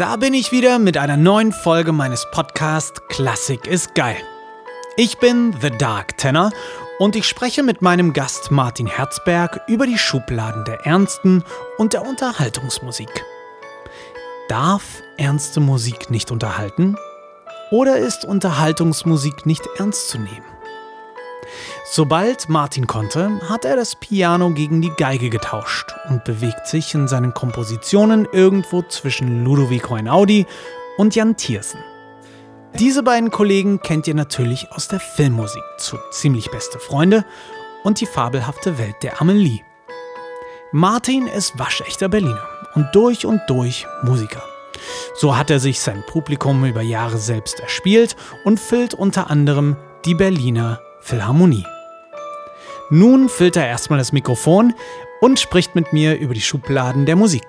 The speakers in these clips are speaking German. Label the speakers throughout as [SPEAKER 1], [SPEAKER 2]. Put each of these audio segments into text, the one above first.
[SPEAKER 1] Da bin ich wieder mit einer neuen Folge meines Podcasts Klassik ist geil. Ich bin The Dark Tenor und ich spreche mit meinem Gast Martin Herzberg über die Schubladen der ernsten und der Unterhaltungsmusik. Darf ernste Musik nicht unterhalten? Oder ist Unterhaltungsmusik nicht ernst zu nehmen? Sobald Martin konnte, hat er das Piano gegen die Geige getauscht und bewegt sich in seinen Kompositionen irgendwo zwischen Ludovico Einaudi und Jan Tiersen. Diese beiden Kollegen kennt ihr natürlich aus der Filmmusik zu Ziemlich beste Freunde und die fabelhafte Welt der Amelie. Martin ist waschechter Berliner und durch und durch Musiker. So hat er sich sein Publikum über Jahre selbst erspielt und füllt unter anderem die Berliner Philharmonie. Nun füllt er erstmal das Mikrofon und spricht mit mir über die Schubladen der Musik.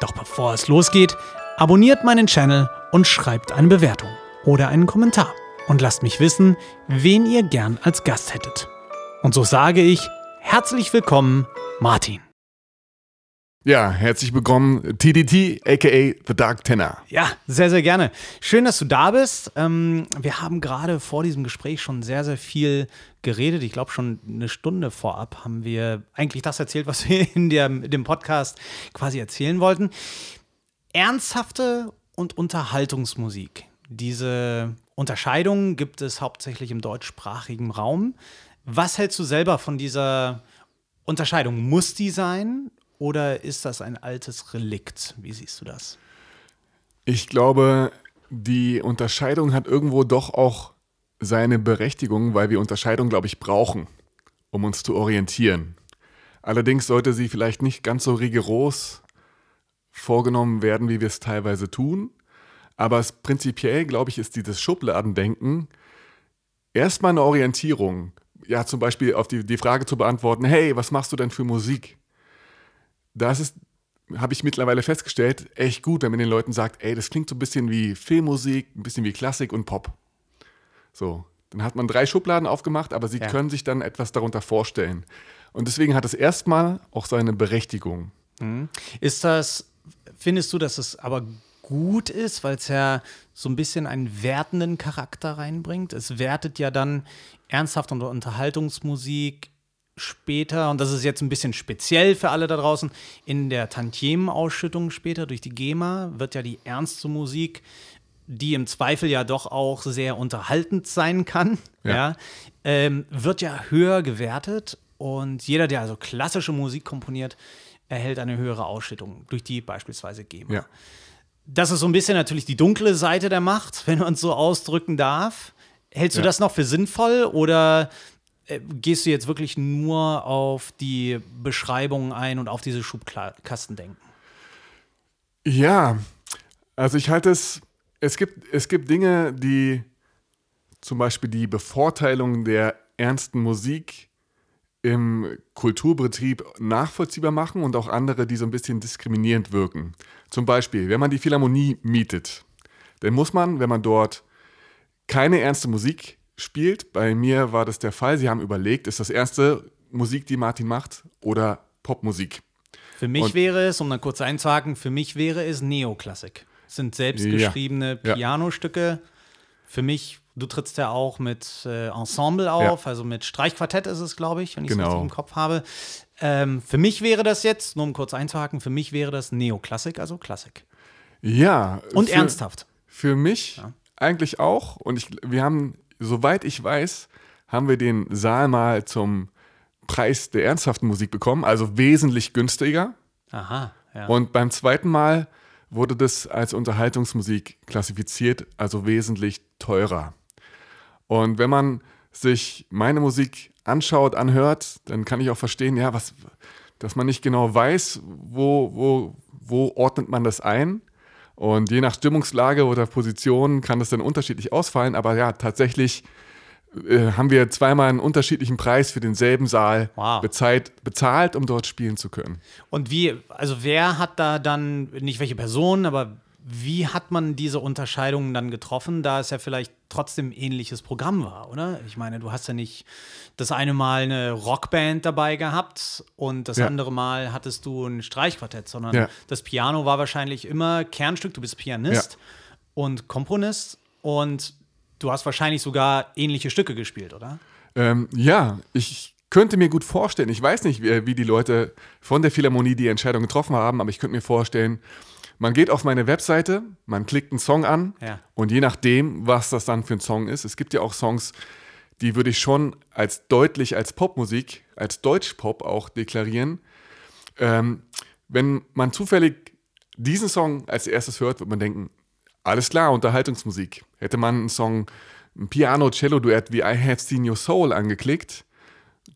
[SPEAKER 1] Doch bevor es losgeht, abonniert meinen Channel und schreibt eine Bewertung oder einen Kommentar und lasst mich wissen, wen ihr gern als Gast hättet. Und so sage ich herzlich willkommen, Martin.
[SPEAKER 2] Ja, herzlich willkommen, TDT, aka The Dark Tenor.
[SPEAKER 1] Ja, sehr, sehr gerne. Schön, dass du da bist. Ähm, wir haben gerade vor diesem Gespräch schon sehr, sehr viel geredet. Ich glaube, schon eine Stunde vorab haben wir eigentlich das erzählt, was wir in, der, dem Podcast quasi erzählen wollten. Ernsthafte und Unterhaltungsmusik. Diese Unterscheidung gibt es hauptsächlich im deutschsprachigen Raum. Was hältst du selber von dieser Unterscheidung? Muss die sein oder ist das ein altes Relikt? Wie siehst du das?
[SPEAKER 2] Ich glaube, die Unterscheidung hat irgendwo doch auch seine Berechtigung, weil wir Unterscheidung, glaube ich, brauchen, um uns zu orientieren. Allerdings sollte sie vielleicht nicht ganz so rigoros vorgenommen werden, wie wir es teilweise tun. Aber prinzipiell, glaube ich, ist dieses Schubladendenken erstmal eine Orientierung. Ja, zum Beispiel auf die, die Frage zu beantworten, hey, was machst du denn für Musik? Das ist, habe ich mittlerweile festgestellt, echt gut, wenn man den Leuten sagt, ey, das klingt so ein bisschen wie Filmmusik, ein bisschen wie Klassik und Pop. So, dann hat man drei Schubladen aufgemacht, aber sie ja. können sich dann etwas darunter vorstellen. Und deswegen hat es erstmal auch seine Berechtigung.
[SPEAKER 1] Mhm. Ist das, findest du, dass es aber gut ist, weil es ja so ein bisschen einen wertenden Charakter reinbringt? Es wertet ja dann ernsthaft unter Unterhaltungsmusik später, und das ist jetzt ein bisschen speziell für alle da draußen, in der Tantiemen-Ausschüttung später durch die GEMA wird ja die ernste Musik die im Zweifel ja doch auch sehr unterhaltend sein kann, ja. ja ähm, wird ja höher gewertet. Und jeder, der also klassische Musik komponiert, erhält eine höhere Ausschüttung durch die beispielsweise GEMA. Ja. Das ist so ein bisschen natürlich die dunkle Seite der Macht, wenn man es so ausdrücken darf. Hältst du ja. das noch für sinnvoll oder gehst du jetzt wirklich nur auf die Beschreibungen ein und auf diese Schubkasten denken?
[SPEAKER 2] Ja, also ich halte es es gibt, es gibt Dinge, die zum Beispiel die Bevorteilung der ernsten Musik im Kulturbetrieb nachvollziehbar machen und auch andere, die so ein bisschen diskriminierend wirken. Zum Beispiel, wenn man die Philharmonie mietet, dann muss man, wenn man dort keine ernste Musik spielt, bei mir war das der Fall, sie haben überlegt, ist das erste Musik, die Martin macht oder Popmusik?
[SPEAKER 1] Für mich und wäre es, um dann kurz einzuhaken, für mich wäre es Neoklassik sind selbstgeschriebene ja. Pianostücke. Für mich, du trittst ja auch mit äh, Ensemble auf, ja. also mit Streichquartett ist es, glaube ich, wenn ich es genau. richtig im Kopf habe. Ähm, für mich wäre das jetzt, nur um kurz einzuhaken, für mich wäre das Neoklassik, also Klassik.
[SPEAKER 2] Ja.
[SPEAKER 1] Und für, ernsthaft.
[SPEAKER 2] Für mich ja. eigentlich auch. Und ich, wir haben, soweit ich weiß, haben wir den Saal mal zum Preis der ernsthaften Musik bekommen, also wesentlich günstiger.
[SPEAKER 1] Aha.
[SPEAKER 2] Ja. Und beim zweiten Mal wurde das als Unterhaltungsmusik klassifiziert, also wesentlich teurer. Und wenn man sich meine Musik anschaut, anhört, dann kann ich auch verstehen, ja, was, dass man nicht genau weiß, wo, wo, wo ordnet man das ein. Und je nach Stimmungslage oder Position kann das dann unterschiedlich ausfallen. Aber ja, tatsächlich äh, haben wir zweimal einen unterschiedlichen Preis für denselben Saal wow. bezahlt, bezahlt, um dort spielen zu können.
[SPEAKER 1] Und wie, also wer hat da dann, nicht welche Person, aber wie hat man diese Unterscheidungen dann getroffen, da es ja vielleicht trotzdem ähnliches Programm war, oder? Ich meine, du hast ja nicht das eine Mal eine Rockband dabei gehabt und das
[SPEAKER 2] Ja.
[SPEAKER 1] andere Mal hattest du ein Streichquartett, sondern
[SPEAKER 2] Ja.
[SPEAKER 1] das Piano war wahrscheinlich immer Kernstück. Du bist Pianist und Komponist und du hast wahrscheinlich sogar ähnliche Stücke gespielt, oder?
[SPEAKER 2] Ähm, ja, ich könnte mir gut vorstellen, ich weiß nicht, wie, wie die Leute von der Philharmonie die Entscheidung getroffen haben, aber ich könnte mir vorstellen, man geht auf meine Webseite, man klickt einen Song an
[SPEAKER 1] Ja.
[SPEAKER 2] und je nachdem, was das dann für ein Song ist, es gibt ja auch Songs, die würde ich schon als deutlich als Popmusik, als Deutschpop auch deklarieren. Ähm, wenn man zufällig diesen Song als erstes hört, wird man denken, alles klar, Unterhaltungsmusik. Hätte man einen Song, ein Piano-Cello-Duett wie I Have Seen Your Soul angeklickt,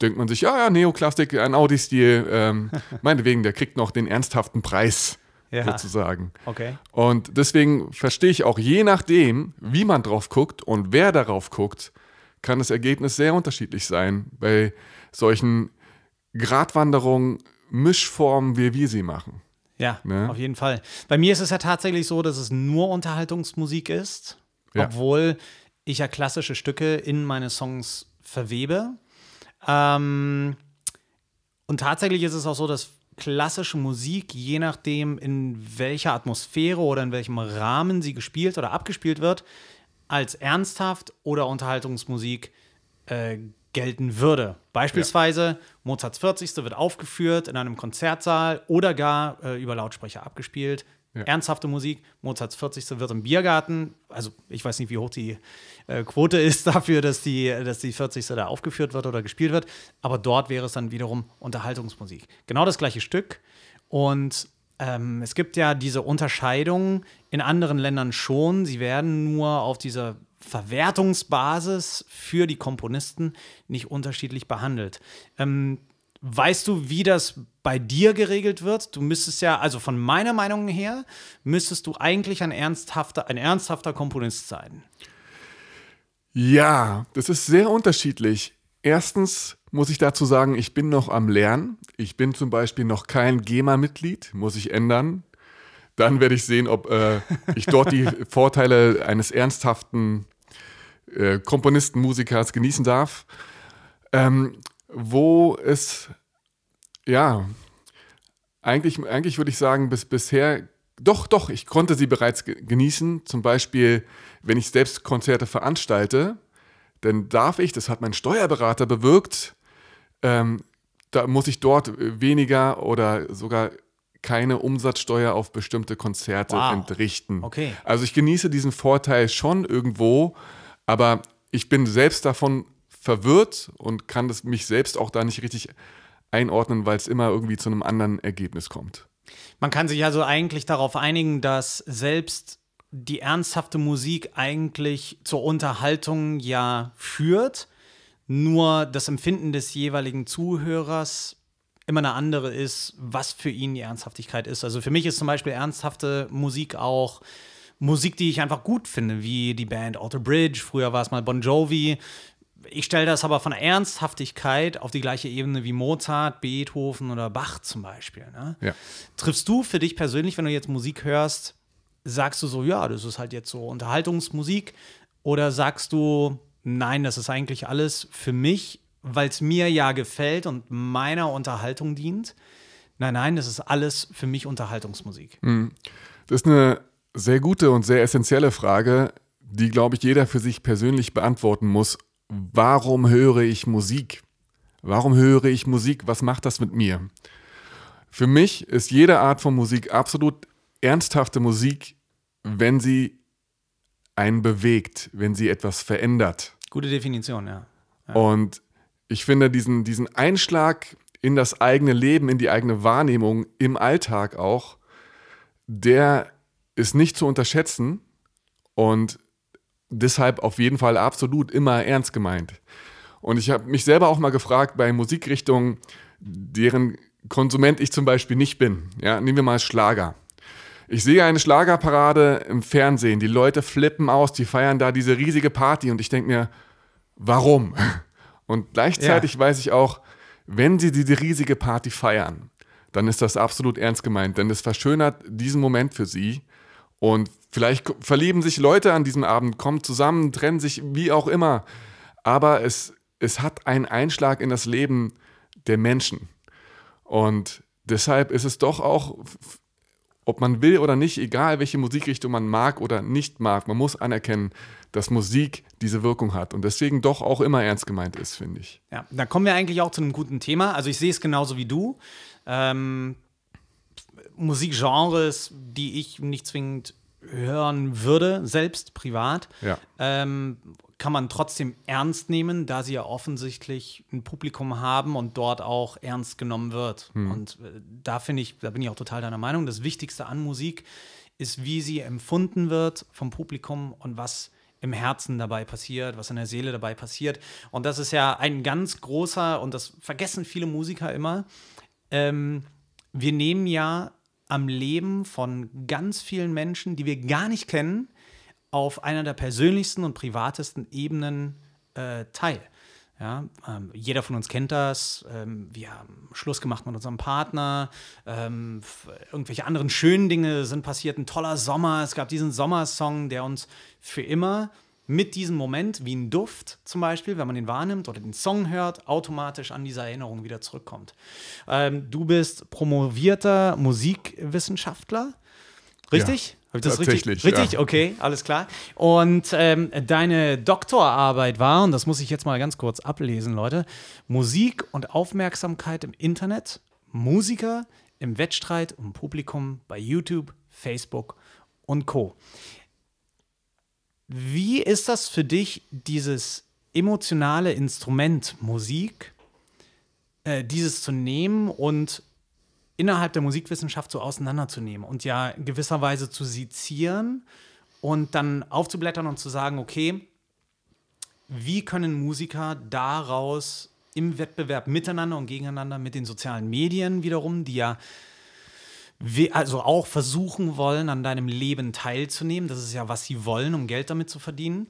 [SPEAKER 2] denkt man sich, ja, ja, Neoklassik, ein Audi-Stil, ähm, meinetwegen, der kriegt noch den ernsthaften Preis,
[SPEAKER 1] Ja.
[SPEAKER 2] sozusagen.
[SPEAKER 1] Okay.
[SPEAKER 2] Und deswegen verstehe ich auch, je nachdem, wie man drauf guckt und wer darauf guckt, kann das Ergebnis sehr unterschiedlich sein bei solchen Gratwanderungen, Mischformen, wie wir sie machen.
[SPEAKER 1] Ja,
[SPEAKER 2] Ne?
[SPEAKER 1] auf jeden Fall. Bei mir ist es ja tatsächlich so, dass es nur Unterhaltungsmusik ist,
[SPEAKER 2] Ja.
[SPEAKER 1] obwohl ich ja klassische Stücke in meine Songs verwebe. Ähm, und tatsächlich ist es auch so, dass klassische Musik, je nachdem, in welcher Atmosphäre oder in welchem Rahmen sie gespielt oder abgespielt wird, als ernsthaft oder Unterhaltungsmusik äh, gelten würde. Beispielsweise Mozarts 40. wird aufgeführt in einem Konzertsaal oder gar äh, über Lautsprecher abgespielt.
[SPEAKER 2] Ja.
[SPEAKER 1] Ernsthafte Musik, Mozarts 40. wird im Biergarten, also ich weiß nicht, wie hoch die äh, Quote ist dafür, dass die, dass die 40. da aufgeführt wird oder gespielt wird, aber dort wäre es dann wiederum Unterhaltungsmusik. Genau das gleiche Stück und ähm, es gibt ja diese Unterscheidung in anderen Ländern schon. Sie werden nur auf dieser Verwertungsbasis für die Komponisten nicht unterschiedlich behandelt. Ähm, weißt du, wie das bei dir geregelt wird? Du müsstest ja, also von meiner Meinung her, müsstest du eigentlich ein ernsthafter, ein ernsthafter Komponist sein.
[SPEAKER 2] Ja, das ist sehr unterschiedlich. Erstens muss ich dazu sagen, ich bin noch am Lernen. Ich bin zum Beispiel noch kein GEMA-Mitglied, muss ich ändern. Dann werde ich sehen, ob äh, ich dort die Vorteile eines ernsthaften äh, Komponisten, Musikers genießen darf. Ähm, wo es, ja, eigentlich, eigentlich würde ich sagen, bis bisher, doch, doch, ich konnte sie bereits ge- genießen. Zum Beispiel, wenn ich selbst Konzerte veranstalte, dann darf ich, das hat mein Steuerberater bewirkt, ähm, da muss ich dort weniger oder sogar keine Umsatzsteuer auf bestimmte Konzerte
[SPEAKER 1] Wow.
[SPEAKER 2] entrichten.
[SPEAKER 1] Okay.
[SPEAKER 2] Also ich genieße diesen Vorteil schon irgendwo, aber ich bin selbst davon verwirrt und kann das mich selbst auch da nicht richtig einordnen, weil es immer irgendwie zu einem anderen Ergebnis kommt.
[SPEAKER 1] Man kann sich also eigentlich darauf einigen, dass selbst die ernsthafte Musik eigentlich zur Unterhaltung ja führt, nur das Empfinden des jeweiligen Zuhörers immer eine andere ist, was für ihn die Ernsthaftigkeit ist. Also für mich ist zum Beispiel ernsthafte Musik auch Musik, die ich einfach gut finde, wie die Band Alter Bridge, früher war es mal Bon Jovi. Ich stelle das aber von Ernsthaftigkeit auf die gleiche Ebene wie Mozart, Beethoven oder Bach zum Beispiel. Ne?
[SPEAKER 2] Ja.
[SPEAKER 1] Triffst du für dich persönlich, wenn du jetzt Musik hörst, sagst du so, ja, das ist halt jetzt so Unterhaltungsmusik? Oder sagst du, nein, das ist eigentlich alles für mich, weil es mir ja gefällt und meiner Unterhaltung dient? Nein, nein, das ist alles für mich Unterhaltungsmusik.
[SPEAKER 2] Das ist eine sehr gute und sehr essentielle Frage, die, glaube ich, jeder für sich persönlich beantworten muss. Warum höre ich Musik? Warum höre ich Musik? Was macht das mit mir? Für mich ist jede Art von Musik absolut ernsthafte Musik, wenn sie einen bewegt, wenn sie etwas verändert.
[SPEAKER 1] Gute Definition, ja.
[SPEAKER 2] Und ich finde diesen, diesen Einschlag in das eigene Leben, in die eigene Wahrnehmung, im Alltag auch, der ist nicht zu unterschätzen und deshalb auf jeden Fall absolut immer ernst gemeint. Und ich habe mich selber auch mal gefragt bei Musikrichtungen, deren Konsument ich zum Beispiel nicht bin. Ja, nehmen wir mal Schlager. Ich sehe eine Schlagerparade im Fernsehen, die Leute flippen aus, die feiern da diese riesige Party und ich denke mir, warum? Und gleichzeitig
[SPEAKER 1] Ja.
[SPEAKER 2] weiß ich auch, wenn sie diese riesige Party feiern, dann ist das absolut ernst gemeint, denn es verschönert diesen Moment für sie Und vielleicht verlieben sich Leute an diesem Abend, kommen zusammen, trennen sich, wie auch immer. Aber es, es hat einen Einschlag in das Leben der Menschen. Und deshalb ist es doch auch, ob man will oder nicht, egal welche Musikrichtung man mag oder nicht mag, man muss anerkennen, dass Musik diese Wirkung hat und deswegen doch auch immer ernst gemeint ist, finde ich.
[SPEAKER 1] Ja, da kommen wir eigentlich auch zu einem guten Thema. Also ich sehe es genauso wie du. Ähm, Musikgenres, die ich nicht zwingend hören würde, selbst privat,
[SPEAKER 2] ja.
[SPEAKER 1] ähm, kann man trotzdem ernst nehmen, da sie ja offensichtlich ein Publikum haben und dort auch ernst genommen wird. Hm. Und äh, da finde ich, da bin ich auch total deiner Meinung, das Wichtigste an Musik ist, wie sie empfunden wird vom Publikum und was im Herzen dabei passiert, was in der Seele dabei passiert. Und das ist ja ein ganz großer, und das vergessen viele Musiker immer, ähm, wir nehmen ja am Leben von ganz vielen Menschen, die wir gar nicht kennen, auf einer der persönlichsten und privatesten Ebenen äh, teil. Ja, ähm, jeder von uns kennt das. Ähm, wir haben Schluss gemacht mit unserem Partner. Ähm, irgendwelche anderen schönen Dinge sind passiert. Ein toller Sommer. Es gab diesen Sommersong, der uns für immer mit diesem Moment, wie ein Duft zum Beispiel, wenn man den wahrnimmt oder den Song hört, automatisch an diese Erinnerung wieder zurückkommt. Ähm, du bist promovierter Musikwissenschaftler, richtig?
[SPEAKER 2] Ja. Habe ich das richtig?
[SPEAKER 1] Richtig, ja. okay, alles klar. Und ähm, deine Doktorarbeit war, und das muss ich jetzt mal ganz kurz ablesen, Leute, Musik und Aufmerksamkeit im Internet, Musiker im Wettstreit um Publikum bei YouTube, Facebook und Co. Wie ist das für dich, dieses emotionale Instrument Musik, äh, dieses zu nehmen und innerhalb der Musikwissenschaft so auseinanderzunehmen und ja gewisserweise zu sezieren und dann aufzublättern und zu sagen, okay, wie können Musiker daraus im Wettbewerb miteinander und gegeneinander mit den sozialen Medien wiederum, die ja also auch versuchen wollen, an deinem Leben teilzunehmen. Das ist ja, was sie wollen, um Geld damit zu verdienen.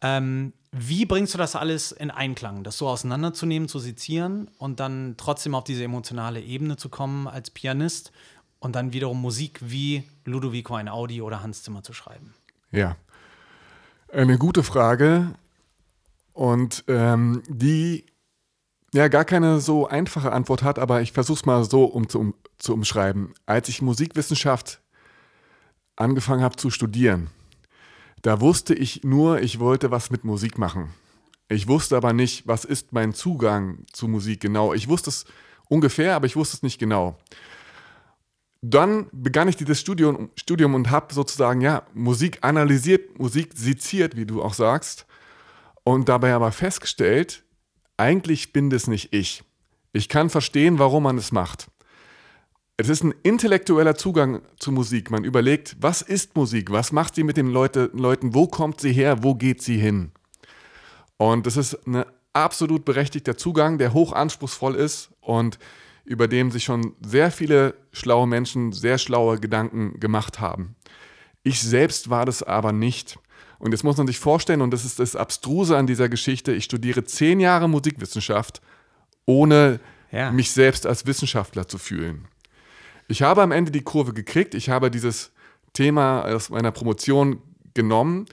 [SPEAKER 1] Ähm, wie bringst du das alles in Einklang, das so auseinanderzunehmen, zu sezieren und dann trotzdem auf diese emotionale Ebene zu kommen als Pianist und dann wiederum Musik wie Ludovico Einaudi oder Hans Zimmer zu schreiben?
[SPEAKER 2] Ja, eine gute Frage und ähm, die ja gar keine so einfache Antwort hat, aber ich versuche es mal so um, zu, zu umschreiben. Als ich Musikwissenschaft angefangen habe zu studieren, da wusste ich nur, ich wollte was mit Musik machen. Ich wusste aber nicht, was ist mein Zugang zu Musik genau. Ich wusste es ungefähr, aber ich wusste es nicht genau. Dann begann ich dieses Studium, Studium und habe sozusagen ja Musik analysiert, Musik seziert, wie du auch sagst, und dabei aber festgestellt, eigentlich bin das nicht ich. Ich kann verstehen, warum man es macht. Es ist ein intellektueller Zugang zu Musik. Man überlegt, was ist Musik? Was macht sie mit den Leute, Leuten? Wo kommt sie her? Wo geht sie hin? Und das ist ein absolut berechtigter Zugang, der hoch anspruchsvoll ist und über dem sich schon sehr viele schlaue Menschen sehr schlaue Gedanken gemacht haben. Ich selbst war das aber nicht. Und jetzt muss man sich vorstellen, und das ist das Abstruse an dieser Geschichte, ich studiere zehn Jahre Musikwissenschaft, ohne ja. mich selbst als Wissenschaftler zu fühlen. Ich habe am Ende die Kurve gekriegt. Ich habe dieses Thema aus meiner Promotion genommen,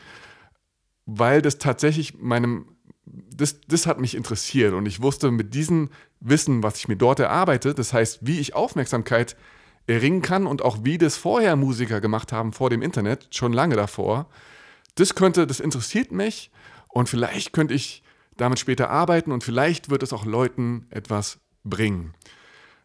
[SPEAKER 2] weil das tatsächlich meinem, das, das hat mich interessiert und ich wusste mit diesem Wissen, was ich mir dort erarbeite, das heißt, wie ich Aufmerksamkeit erringen kann und auch wie das vorher Musiker gemacht haben vor dem Internet, schon lange davor, das könnte, das interessiert mich und vielleicht könnte ich damit später arbeiten und vielleicht wird es auch Leuten etwas bringen.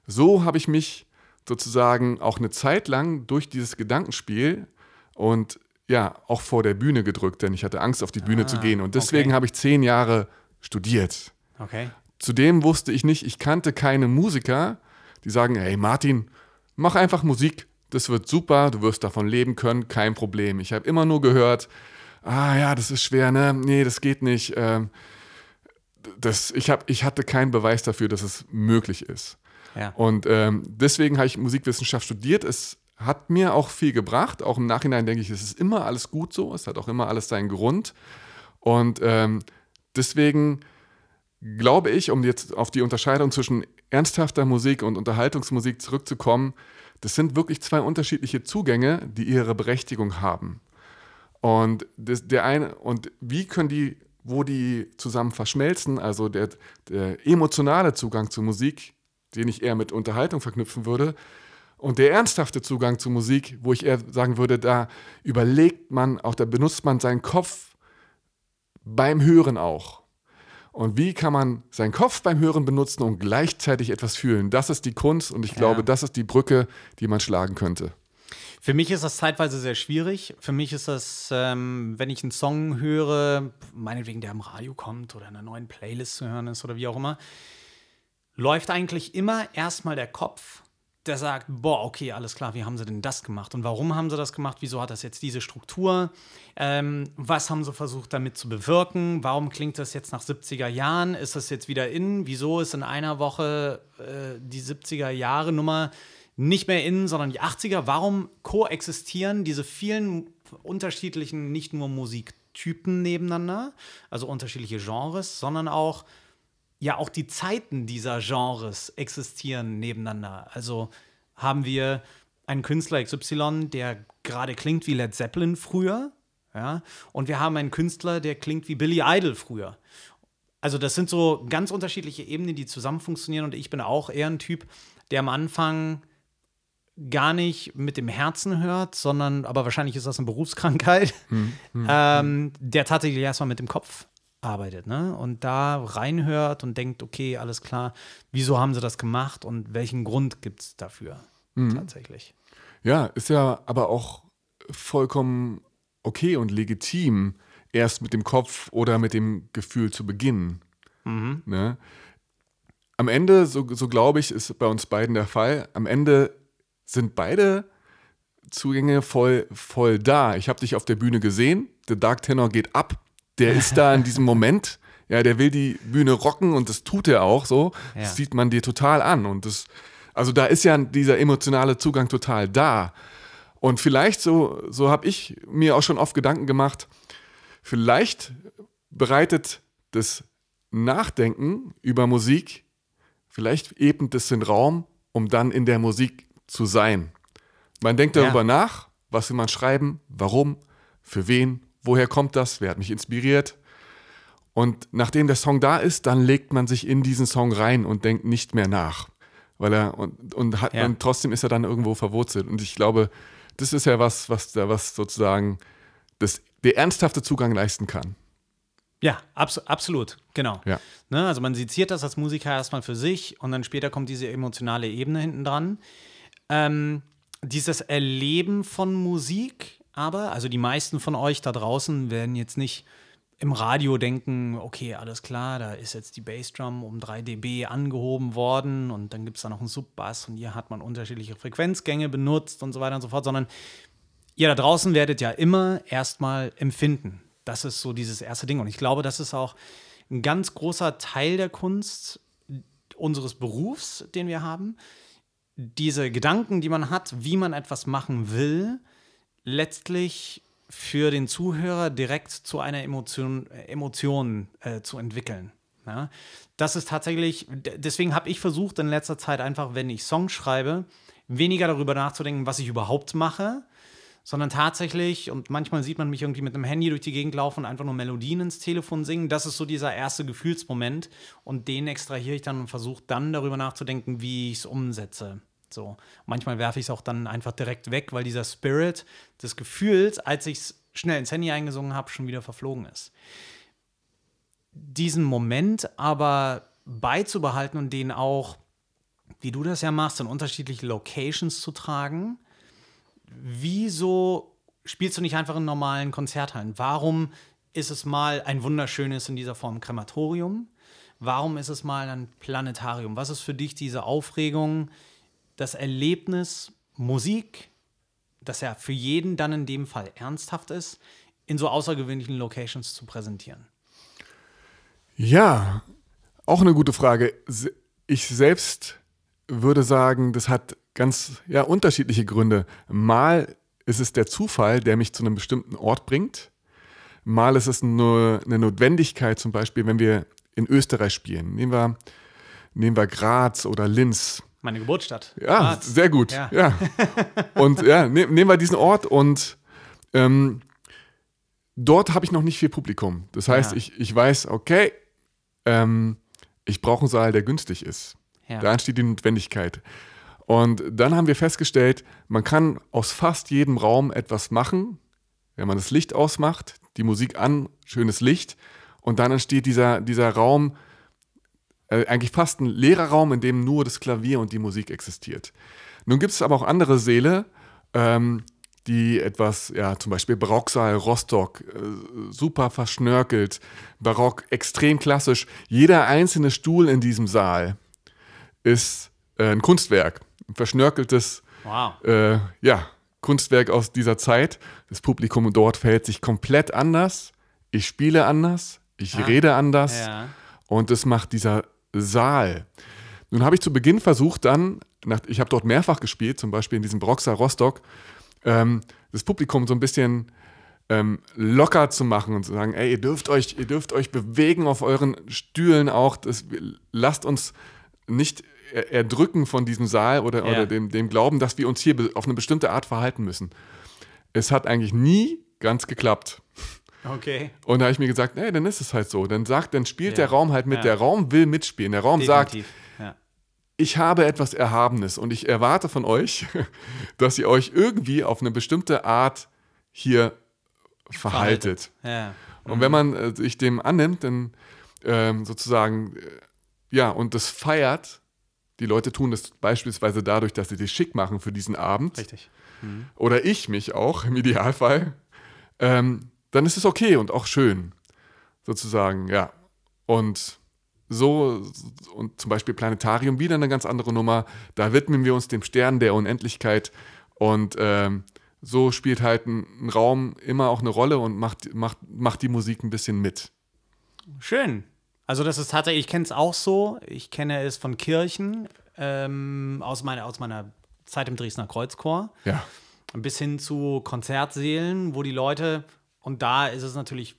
[SPEAKER 2] So habe ich mich sozusagen auch eine Zeit lang durch dieses Gedankenspiel und ja, auch vor der Bühne gedrückt, denn ich hatte Angst, auf die Bühne ah, zu gehen. Und deswegen okay. habe ich zehn Jahre studiert.
[SPEAKER 1] Okay.
[SPEAKER 2] Zudem wusste ich nicht, ich kannte keine Musiker, die sagen, hey Martin, mach einfach Musik, das wird super, du wirst davon leben können, kein Problem. Ich habe immer nur gehört, ah ja, das ist schwer, ne? Nee, das geht nicht. Ähm, das, ich, hab, ich hatte keinen Beweis dafür, dass es möglich ist.
[SPEAKER 1] Ja.
[SPEAKER 2] Und ähm, deswegen habe ich Musikwissenschaft studiert. Es hat mir auch viel gebracht. Auch im Nachhinein denke ich, es ist immer alles gut so. Es hat auch immer alles seinen Grund. Und ähm, deswegen glaube ich, um jetzt auf die Unterscheidung zwischen ernsthafter Musik und Unterhaltungsmusik zurückzukommen, Das sind wirklich zwei unterschiedliche Zugänge, die ihre Berechtigung haben. Und das, der eine, und wie können die, wo die zusammen verschmelzen, also der, der emotionale Zugang zur Musik, den ich eher mit Unterhaltung verknüpfen würde, und der ernsthafte Zugang zur Musik, wo ich eher sagen würde, da überlegt man, auch da benutzt man seinen Kopf beim Hören auch. Und wie kann man seinen Kopf beim Hören benutzen und gleichzeitig etwas fühlen? Das ist die Kunst und ich ja. glaube, das ist die Brücke, die man schlagen könnte.
[SPEAKER 1] Für mich ist das zeitweise sehr schwierig. Für mich ist das, ähm, wenn ich einen Song höre, meinetwegen der im Radio kommt oder in einer neuen Playlist zu hören ist oder wie auch immer, läuft eigentlich immer erstmal der Kopf der sagt, boah, okay, alles klar, wie haben sie denn das gemacht und warum haben sie das gemacht? Wieso hat das jetzt diese Struktur? Ähm, was haben sie versucht damit zu bewirken? Warum klingt das jetzt nach 70er Jahren? Ist das jetzt wieder in? Wieso ist in einer Woche äh, die 70er Jahre Nummer nicht mehr in, sondern die 80er? Warum koexistieren diese vielen unterschiedlichen, nicht nur Musiktypen nebeneinander, also unterschiedliche Genres, sondern auch ja auch die Zeiten dieser Genres existieren nebeneinander. Also haben wir einen Künstler XY, der gerade klingt wie Led Zeppelin früher, ja, und wir haben einen Künstler, der klingt wie Billy Idol früher. Also das sind so ganz unterschiedliche Ebenen, die zusammen funktionieren und ich bin auch eher ein Typ, der am Anfang gar nicht mit dem Herzen hört, sondern, aber wahrscheinlich ist das eine Berufskrankheit, hm, hm, ähm, der tatsächlich erstmal mit dem Kopf arbeitet, ne? Und da reinhört und denkt, okay, alles klar, wieso haben sie das gemacht und welchen Grund gibt es dafür mhm. tatsächlich?
[SPEAKER 2] Ja, ist ja aber auch vollkommen okay und legitim, erst mit dem Kopf oder mit dem Gefühl zu beginnen. Mhm. Ne? Am Ende, so, so glaube ich, ist bei uns beiden der Fall, am Ende sind beide Zugänge voll, voll da. Ich habe dich auf der Bühne gesehen, der Dark Tenor geht ab, der ist da in diesem Moment, ja, der will die Bühne rocken und das tut er auch so. Ja. Das sieht man dir total an. Und das, also da ist ja dieser emotionale Zugang total da. Und vielleicht, so, so habe ich mir auch schon oft Gedanken gemacht, vielleicht bereitet das Nachdenken über Musik, vielleicht ebnet es den Raum, um dann in der Musik zu sein. Man denkt darüber ja. nach, was will man schreiben, warum, für wen woher kommt das, wer hat mich inspiriert. Und nachdem der Song da ist, dann legt man sich in diesen Song rein und denkt nicht mehr nach. Weil er, und, und, hat, ja. und trotzdem ist er dann irgendwo verwurzelt. Und ich glaube, das ist ja was, was da was sozusagen das, der ernsthafte Zugang leisten kann.
[SPEAKER 1] Ja, abs absolut, genau. Ja. Ne, also man seziert das als Musiker erstmal für sich und dann später kommt diese emotionale Ebene hinten dran. Ähm, dieses Erleben von Musik aber, also die meisten von euch da draußen werden jetzt nicht im Radio denken, okay, alles klar, da ist jetzt die Bassdrum um 3 dB angehoben worden und dann gibt es da noch einen Subbass und hier hat man unterschiedliche Frequenzgänge benutzt und so weiter und so fort, sondern ihr da draußen werdet ja immer erstmal empfinden. Das ist so dieses erste Ding. Und ich glaube, das ist auch ein ganz großer Teil der Kunst unseres Berufs, den wir haben. Diese Gedanken, die man hat, wie man etwas machen will, letztlich für den Zuhörer direkt zu einer Emotion, Emotion äh, zu entwickeln. Ja? Das ist tatsächlich, deswegen habe ich versucht in letzter Zeit einfach, wenn ich Songs schreibe, weniger darüber nachzudenken, was ich überhaupt mache, sondern tatsächlich, und manchmal sieht man mich irgendwie mit einem Handy durch die Gegend laufen und einfach nur Melodien ins Telefon singen. Das ist so dieser erste Gefühlsmoment und den extrahiere ich dann und versuche dann darüber nachzudenken, wie ich es umsetze. So. Manchmal werfe ich es auch dann einfach direkt weg, weil dieser Spirit des Gefühls, als ich es schnell ins Handy eingesungen habe, schon wieder verflogen ist. Diesen Moment aber beizubehalten und den auch, wie du das ja machst, in unterschiedliche Locations zu tragen, wieso spielst du nicht einfach in normalen Konzerthallen? Warum ist es mal ein wunderschönes in dieser Form Krematorium? Warum ist es mal ein Planetarium? Was ist für dich diese Aufregung? Das Erlebnis Musik, das ja für jeden dann in dem Fall ernsthaft ist, in so außergewöhnlichen Locations zu präsentieren?
[SPEAKER 2] Ja, auch eine gute Frage. Ich selbst würde sagen, das hat ganz ja, unterschiedliche Gründe. Mal ist es der Zufall, der mich zu einem bestimmten Ort bringt. Mal ist es nur eine Notwendigkeit, zum Beispiel, wenn wir in Österreich spielen. Nehmen wir, nehmen wir Graz oder Linz
[SPEAKER 1] Meine Geburtsstadt.
[SPEAKER 2] Ja,
[SPEAKER 1] Graz.
[SPEAKER 2] sehr gut.
[SPEAKER 1] Ja.
[SPEAKER 2] Ja. Und ja, ne, nehmen wir diesen Ort und ähm, dort habe ich noch nicht viel Publikum. Das heißt,
[SPEAKER 1] Ja.
[SPEAKER 2] ich, ich weiß, okay, ähm, ich brauche einen Saal, der günstig ist.
[SPEAKER 1] Ja.
[SPEAKER 2] Da entsteht die Notwendigkeit. Und dann haben wir festgestellt, man kann aus fast jedem Raum etwas machen, wenn man das Licht ausmacht, die Musik an, schönes Licht und dann entsteht dieser, dieser Raum, äh, eigentlich fast ein leerer Raum, in dem nur das Klavier und die Musik existiert. Nun gibt es aber auch andere Säle, ähm, die etwas, ja, zum Beispiel Barocksaal Rostock, äh, super verschnörkelt, Barock extrem klassisch. Jeder einzelne Stuhl in diesem Saal ist äh, ein Kunstwerk, ein verschnörkeltes
[SPEAKER 1] Wow.
[SPEAKER 2] äh, ja, Kunstwerk aus dieser Zeit. Das Publikum dort verhält sich komplett anders. Ich spiele anders, ich
[SPEAKER 1] Ah.
[SPEAKER 2] rede anders
[SPEAKER 1] Ja.
[SPEAKER 2] und das macht dieser Saal. Nun habe ich zu Beginn versucht, dann, nach, ich habe dort mehrfach gespielt, zum Beispiel in diesem Broxer Rostock, ähm, das Publikum so ein bisschen ähm, locker zu machen und zu sagen, ey, ihr dürft euch, ihr dürft euch bewegen auf euren Stühlen auch. Das, lasst uns nicht er- erdrücken von diesem Saal oder,
[SPEAKER 1] Ja.
[SPEAKER 2] oder dem, dem Glauben, dass wir uns hier auf eine bestimmte Art verhalten müssen. Es hat eigentlich nie ganz geklappt.
[SPEAKER 1] Okay.
[SPEAKER 2] Und da habe ich mir gesagt, nee, dann ist es halt so. Dann sagt, dann spielt
[SPEAKER 1] Ja.
[SPEAKER 2] der Raum halt mit.
[SPEAKER 1] Ja.
[SPEAKER 2] Der Raum will mitspielen. Der Raum sagt,
[SPEAKER 1] Definitiv. Ja.
[SPEAKER 2] ich habe etwas Erhabenes und ich erwarte von euch, dass ihr euch irgendwie auf eine bestimmte Art hier verhaltet.
[SPEAKER 1] Ja.
[SPEAKER 2] Und wenn man äh, sich dem annimmt, dann ähm, sozusagen, äh, ja, und das feiert, die Leute tun das beispielsweise dadurch, dass sie sich schick machen für diesen Abend,
[SPEAKER 1] Richtig.
[SPEAKER 2] oder ich mich auch im Idealfall, ähm, dann ist es okay und auch schön, sozusagen, ja. Und so, und zum Beispiel Planetarium wieder eine ganz andere Nummer, da widmen wir uns dem Stern der Unendlichkeit und ähm, so spielt halt ein, ein Raum immer auch eine Rolle und macht, macht, macht die Musik ein bisschen mit.
[SPEAKER 1] Schön. Also das ist tatsächlich, ich kenne es auch so. Ich kenne es von Kirchen ähm, aus, meiner, aus meiner Zeit im Dresdner Kreuzchor
[SPEAKER 2] Ja,
[SPEAKER 1] bis hin zu Konzertsälen, wo die Leute, und da ist es natürlich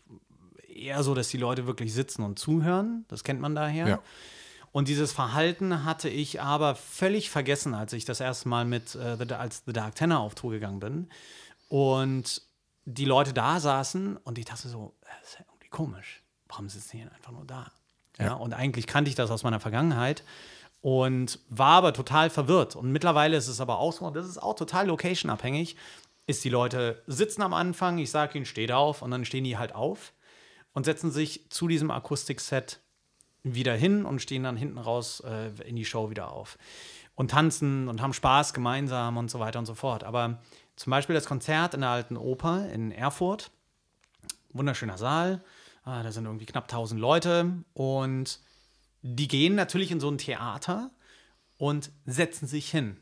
[SPEAKER 1] eher so, dass die Leute wirklich sitzen und zuhören. Das kennt man daher.
[SPEAKER 2] Ja.
[SPEAKER 1] Und dieses Verhalten hatte ich aber völlig vergessen, als ich das erste Mal mit äh, The, als The Dark Tenor auf Tour gegangen bin. Und die Leute da saßen und ich dachte so, das ist ja irgendwie komisch. Warum sitzen die denn einfach nur da? Ja. und eigentlich kannte ich das aus meiner Vergangenheit und war aber total verwirrt. Und mittlerweile ist es aber auch so, und das ist auch total location-abhängig, ist die Leute sitzen am Anfang, ich sage ihnen, steht auf, und dann stehen die halt auf und setzen sich zu diesem Akustikset wieder hin und stehen dann hinten raus äh, in die Show wieder auf. Und tanzen und haben Spaß gemeinsam und so weiter und so fort. Aber zum Beispiel das Konzert in der Alten Oper in Erfurt, wunderschöner Saal, ah, da sind irgendwie knapp 1000 Leute und die gehen natürlich in so ein Theater und setzen sich hin.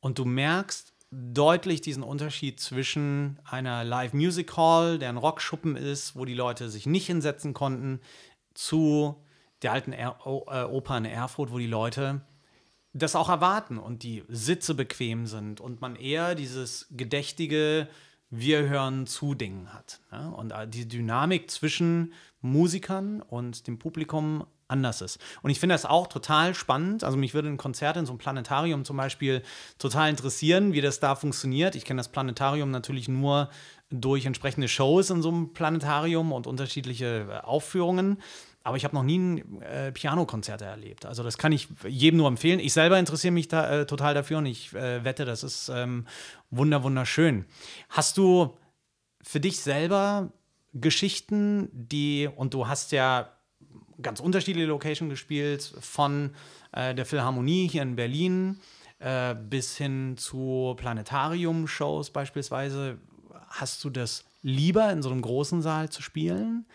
[SPEAKER 1] Und du merkst deutlich diesen Unterschied zwischen einer Live Music Hall, der ein Rockschuppen ist, wo die Leute sich nicht hinsetzen konnten, zu der alten er o äh, Oper in Erfurt, wo die Leute das auch erwarten und die Sitze bequem sind und man eher dieses gedächtige Wir hören zu Ding hat. Ne? Und äh, die Dynamik zwischen Musikern und dem Publikum anders ist. Und ich finde das auch total spannend. Also mich würde ein Konzert in so einem Planetarium zum Beispiel total interessieren, wie das da funktioniert. Ich kenne das Planetarium natürlich nur durch entsprechende Shows in so einem Planetarium und unterschiedliche äh, Aufführungen. Aber ich habe noch nie ein äh, Pianokonzert erlebt. Also das kann ich jedem nur empfehlen. Ich selber interessiere mich da äh, total dafür und ich äh, wette, das ist ähm, wunder wunderschön. Hast du für dich selber Geschichten, die und du hast ja ganz unterschiedliche Locations gespielt, von äh, der Philharmonie hier in Berlin äh, bis hin zu Planetarium-Shows beispielsweise. Hast du das lieber in so einem großen Saal zu spielen?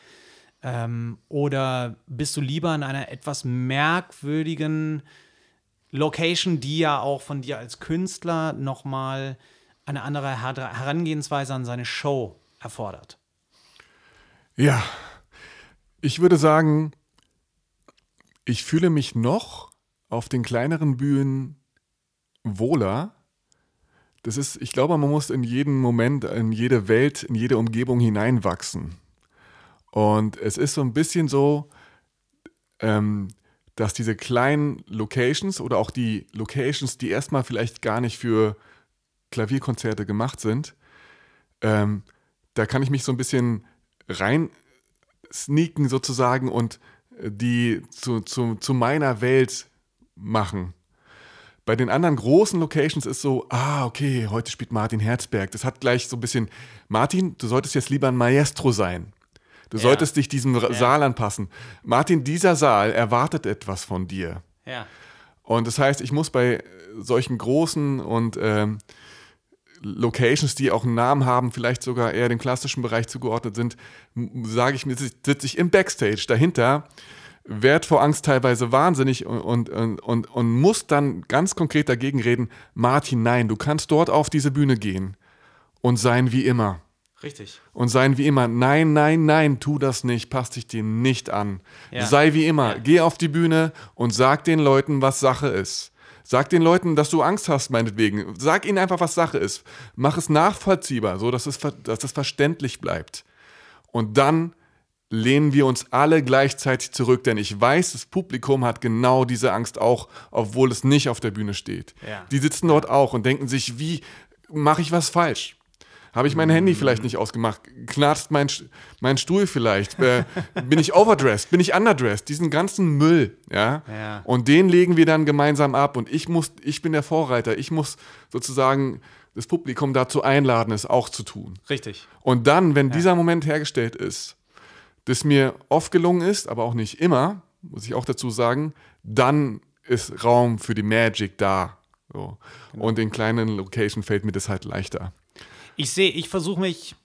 [SPEAKER 1] Ähm, oder bist du lieber in einer etwas merkwürdigen Location, die ja auch von dir als Künstler nochmal eine andere Her Herangehensweise an seine Show erfordert?
[SPEAKER 2] Ja, ich würde sagen, ich fühle mich noch auf den kleineren Bühnen wohler. Das ist, ich glaube, man muss in jeden Moment, in jede Welt, in jede Umgebung hineinwachsen. Und es ist so ein bisschen so, ähm, dass diese kleinen Locations oder auch die Locations, die erstmal vielleicht gar nicht für Klavierkonzerte gemacht sind, ähm, da kann ich mich so ein bisschen rein sneaken sozusagen und die zu, zu, zu meiner Welt machen. Bei den anderen großen Locations ist so, ah, okay, heute spielt Martin Herzberg. Das hat gleich so ein bisschen, Martin, du solltest jetzt lieber ein Maestro sein. Du ja. solltest dich diesem ja. Saal anpassen. Martin, dieser Saal erwartet etwas von dir.
[SPEAKER 1] Ja.
[SPEAKER 2] Und das heißt, ich muss bei solchen großen und ähm, Locations, die auch einen Namen haben, vielleicht sogar eher dem klassischen Bereich zugeordnet sind, sage ich mir, sitze ich im Backstage dahinter werd vor Angst teilweise wahnsinnig und, und, und, und muss dann ganz konkret dagegen reden, Martin, nein, du kannst dort auf diese Bühne gehen und sein wie immer.
[SPEAKER 1] Richtig.
[SPEAKER 2] Und sein wie immer, nein, nein, nein, tu das nicht, passt dich dir nicht an. Ja. Sei wie immer, ja. geh auf die Bühne und sag den Leuten, was Sache ist. Sag den Leuten, dass du Angst hast, meinetwegen. Sag ihnen einfach, was Sache ist. Mach es nachvollziehbar, so dass es, dass es verständlich bleibt. Und dann lehnen wir uns alle gleichzeitig zurück, denn ich weiß, das Publikum hat genau diese Angst auch, obwohl es nicht auf der Bühne steht. Ja. Die sitzen dort auch und denken sich, wie mache ich was falsch? Habe ich mein Handy vielleicht nicht ausgemacht? Knarzt mein, mein Stuhl vielleicht? Äh, bin ich overdressed? Bin ich underdressed? Diesen ganzen Müll, ja? ja? Und den legen wir dann gemeinsam ab. Und ich muss, ich bin der Vorreiter. Ich muss sozusagen das Publikum dazu einladen, es auch zu tun.
[SPEAKER 1] Richtig.
[SPEAKER 2] Und dann, wenn ja. dieser Moment hergestellt ist, das mir oft gelungen ist, aber auch nicht immer, muss ich auch dazu sagen, dann ist Raum für die Magic da. So. Genau. Und in kleinen Location fällt mir das halt leichter.
[SPEAKER 1] Ich sehe, ich versuche mich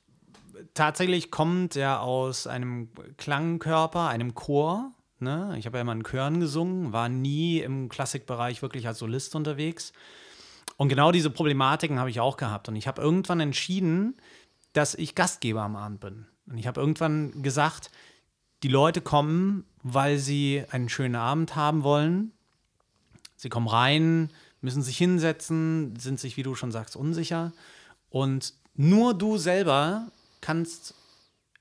[SPEAKER 1] tatsächlich kommt er aus einem Klangkörper, einem Chor. Ne? Ich habe ja immer in Chören gesungen, war nie im Klassikbereich wirklich als Solist unterwegs. Und genau diese Problematiken habe ich auch gehabt. Und ich habe irgendwann entschieden, dass ich Gastgeber am Abend bin. Und ich habe irgendwann gesagt, die Leute kommen, weil sie einen schönen Abend haben wollen. Sie kommen rein, müssen sich hinsetzen, sind sich, wie du schon sagst, unsicher. Und nur du selber kannst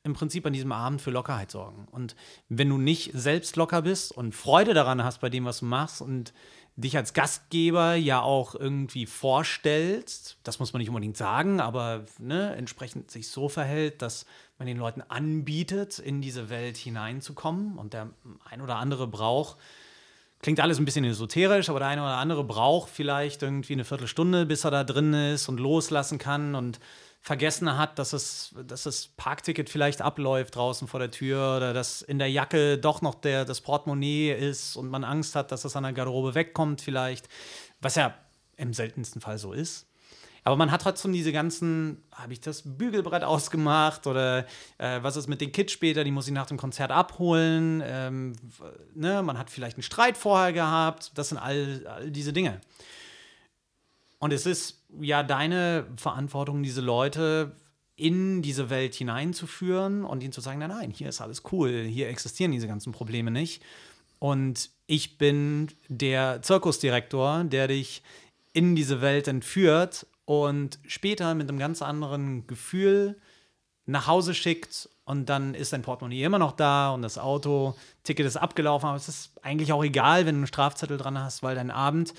[SPEAKER 1] im Prinzip an diesem Abend für Lockerheit sorgen. Und wenn du nicht selbst locker bist und Freude daran hast bei dem, was du machst und dich als Gastgeber ja auch irgendwie vorstellst, das muss man nicht unbedingt sagen, aber ne, entsprechend sich so verhält, dass man den Leuten anbietet, in diese Welt hineinzukommen und der ein oder andere braucht, klingt alles ein bisschen esoterisch, aber der eine oder andere braucht vielleicht irgendwie eine Viertelstunde, bis er da drin ist und loslassen kann und vergessen hat, dass, es, dass das Parkticket vielleicht abläuft draußen vor der Tür oder dass in der Jacke doch noch der, das Portemonnaie ist und man Angst hat, dass das an der Garderobe wegkommt vielleicht, was ja im seltensten Fall so ist. Aber man hat trotzdem diese ganzen, habe ich das Bügelbrett ausgemacht oder äh, was ist mit den Kids später, die muss ich nach dem Konzert abholen. Ähm, ne? Man hat vielleicht einen Streit vorher gehabt. Das sind all, all diese Dinge. Und es ist ja deine Verantwortung, diese Leute in diese Welt hineinzuführen und ihnen zu sagen, nein, nein, hier ist alles cool, hier existieren diese ganzen Probleme nicht. Und ich bin der Zirkusdirektor, der dich in diese Welt entführt und später mit einem ganz anderen Gefühl nach Hause schickt und dann ist dein Portemonnaie immer noch da und das Auto, Ticket ist abgelaufen, aber es ist eigentlich auch egal, wenn du einen Strafzettel dran hast, weil dein Abend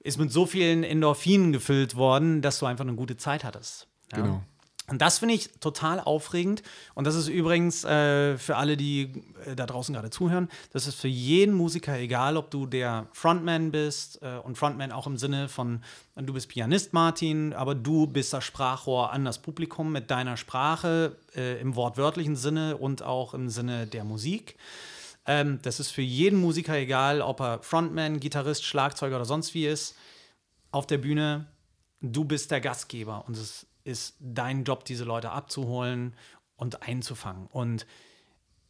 [SPEAKER 1] ist mit so vielen Endorphinen gefüllt worden, dass du einfach eine gute Zeit hattest.
[SPEAKER 2] Ja? Genau.
[SPEAKER 1] Und das finde ich total aufregend. Und das ist übrigens äh, für alle, die äh, da draußen gerade zuhören, das ist für jeden Musiker egal, ob du der Frontman bist äh, und Frontman auch im Sinne von, du bist Pianist, Martin, aber du bist das Sprachrohr an das Publikum mit deiner Sprache äh, im wortwörtlichen Sinne und auch im Sinne der Musik. Ähm, das ist für jeden Musiker egal, ob er Frontman, Gitarrist, Schlagzeuger oder sonst wie ist. Auf der Bühne, du bist der Gastgeber und es ist dein Job, diese Leute abzuholen und einzufangen. Und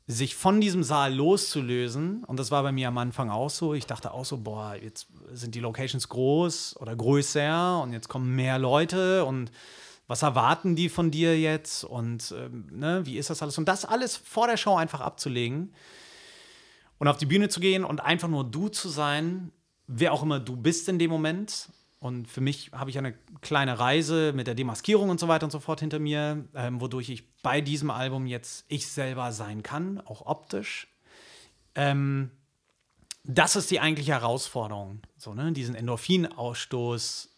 [SPEAKER 1] sich von diesem Saal loszulösen, und das war bei mir am Anfang auch so, ich dachte auch so, boah, jetzt sind die Locations groß oder größer und jetzt kommen mehr Leute und was erwarten die von dir jetzt und ähm, ne, wie ist das alles? Und das alles vor der Show einfach abzulegen und auf die Bühne zu gehen und einfach nur du zu sein, wer auch immer du bist in dem Moment und für mich habe ich eine kleine Reise mit der Demaskierung und so weiter und so fort hinter mir, ähm, wodurch ich bei diesem Album jetzt ich selber sein kann, auch optisch. Ähm, das ist die eigentliche Herausforderung, so, ne? diesen Endorphinausstoß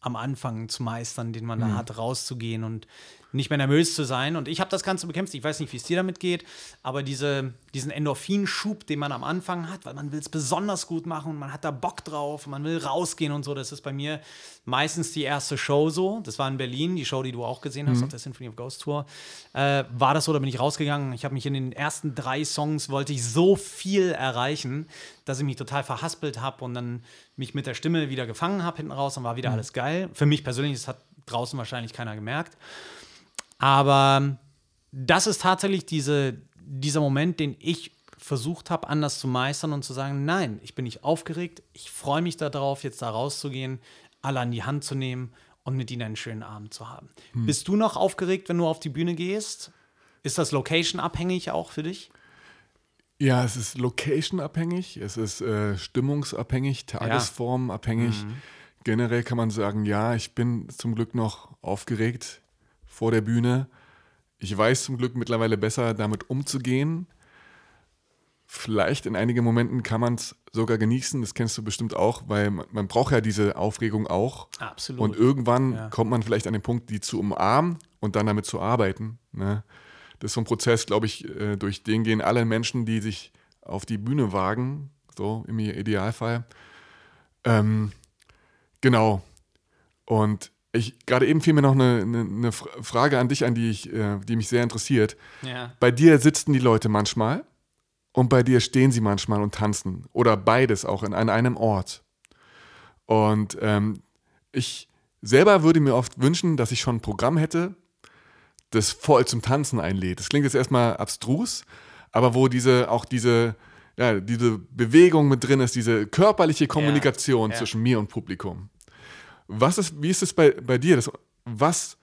[SPEAKER 1] am Anfang zu meistern, den man mhm. da hat, rauszugehen und nicht mehr nervös zu sein. Und ich habe das Ganze bekämpft. Ich weiß nicht, wie es dir damit geht, aber diese, diesen Endorphinschub, den man am Anfang hat, weil man will es besonders gut machen und man hat da Bock drauf, man will rausgehen und so. Das ist bei mir meistens die erste Show so. Das war in Berlin, die Show, die du auch gesehen hast mhm. auf der Symphony of Ghost Tour. Äh, war das so, da bin ich rausgegangen. Ich habe mich in den ersten drei Songs, wollte ich so viel erreichen, dass ich mich total verhaspelt habe und dann mich mit der Stimme wieder gefangen habe hinten raus und war wieder mhm. alles geil. Für mich persönlich, das hat draußen wahrscheinlich keiner gemerkt. Aber das ist tatsächlich diese, dieser Moment, den ich versucht habe, anders zu meistern und zu sagen, nein, ich bin nicht aufgeregt, ich freue mich darauf, jetzt da rauszugehen, alle an die Hand zu nehmen und mit ihnen einen schönen Abend zu haben. Hm. Bist du noch aufgeregt, wenn du auf die Bühne gehst? Ist das location-abhängig auch für dich?
[SPEAKER 2] Ja, es ist location-abhängig, es ist äh, stimmungsabhängig, tagesformabhängig. Ja. Mhm. Generell kann man sagen, ja, ich bin zum Glück noch aufgeregt vor der Bühne. Ich weiß zum Glück mittlerweile besser, damit umzugehen. Vielleicht in einigen Momenten kann man es sogar genießen, das kennst du bestimmt auch, weil man, man braucht ja diese Aufregung auch.
[SPEAKER 1] Absolut.
[SPEAKER 2] Und irgendwann ja. kommt man vielleicht an den Punkt, die zu umarmen und dann damit zu arbeiten. Ne? Das ist so ein Prozess, glaube ich, äh, durch den gehen alle Menschen, die sich auf die Bühne wagen, so im Idealfall. Ähm, genau. Und ich, gerade eben fiel mir noch eine, eine, eine, Frage an dich an, die, ich, äh, die mich sehr interessiert. Ja. Bei dir sitzen die Leute manchmal und bei dir stehen sie manchmal und tanzen. Oder beides auch in, an einem Ort. Und ähm, ich selber würde mir oft wünschen, dass ich schon ein Programm hätte, das voll zum Tanzen einlädt. Das klingt jetzt erstmal abstrus, aber wo diese auch diese, ja, diese Bewegung mit drin ist, diese körperliche Kommunikation ja. Zwischen mir und Publikum. Was ist, wie ist es bei, bei dir? Das, was,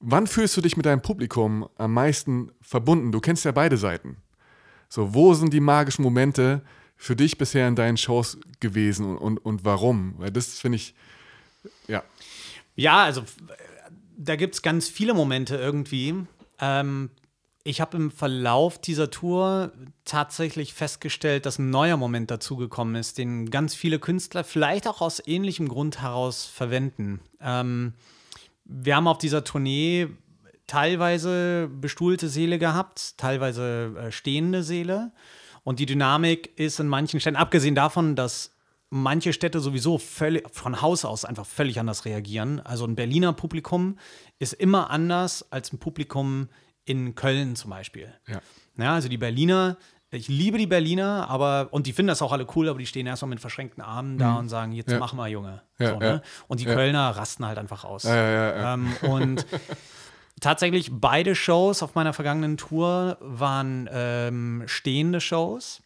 [SPEAKER 2] wann fühlst du dich mit deinem Publikum am meisten verbunden? Du kennst ja beide Seiten. So, wo sind die magischen Momente für dich bisher in deinen Shows gewesen und, und, und warum? Weil das finde ich, ja.
[SPEAKER 1] Ja, also da gibt es ganz viele Momente irgendwie. Ähm, ich habe im Verlauf dieser Tour tatsächlich festgestellt, dass ein neuer Moment dazugekommen ist, den ganz viele Künstler vielleicht auch aus ähnlichem Grund heraus verwenden. Ähm, wir haben auf dieser Tournee teilweise bestuhlte Seele gehabt, teilweise äh, stehende Seele. Und die Dynamik ist in manchen Städten, abgesehen davon, dass manche Städte sowieso völlig, von Haus aus einfach völlig anders reagieren. Also ein Berliner Publikum ist immer anders als ein Publikum in Köln zum Beispiel. Ja. ja. Also die Berliner, ich liebe die Berliner, aber, und die finden das auch alle cool, aber die stehen erstmal mit verschränkten Armen da mhm. und sagen, jetzt ja. machen wir, Junge. Ja, so, ne? Und die Kölner rasten halt einfach aus. Ähm, und tatsächlich beide Shows auf meiner vergangenen Tour waren ähm, stehende Shows.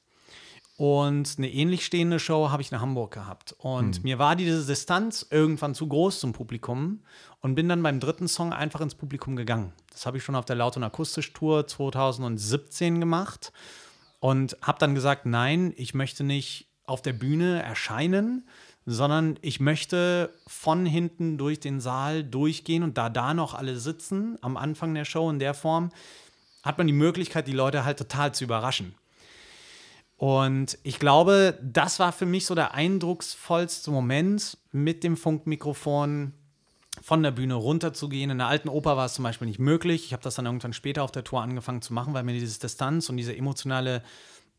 [SPEAKER 1] Und eine ähnlich stehende Show habe ich in Hamburg gehabt. Und hm. mir war diese Distanz irgendwann zu groß zum Publikum und bin dann beim dritten Song einfach ins Publikum gegangen. Das habe ich schon auf der Laut- und Akustisch-Tour 2017 gemacht und habe dann gesagt, nein, ich möchte nicht auf der Bühne erscheinen, sondern ich möchte von hinten durch den Saal durchgehen und da da noch alle sitzen am Anfang der Show in der Form, hat man die Möglichkeit, die Leute halt total zu überraschen. Und ich glaube, das war für mich so der eindrucksvollste Moment mit dem Funkmikrofon von der Bühne runterzugehen. In der alten Oper war es zum Beispiel nicht möglich. Ich habe das dann irgendwann später auf der Tour angefangen zu machen, weil mir diese Distanz und diese emotionale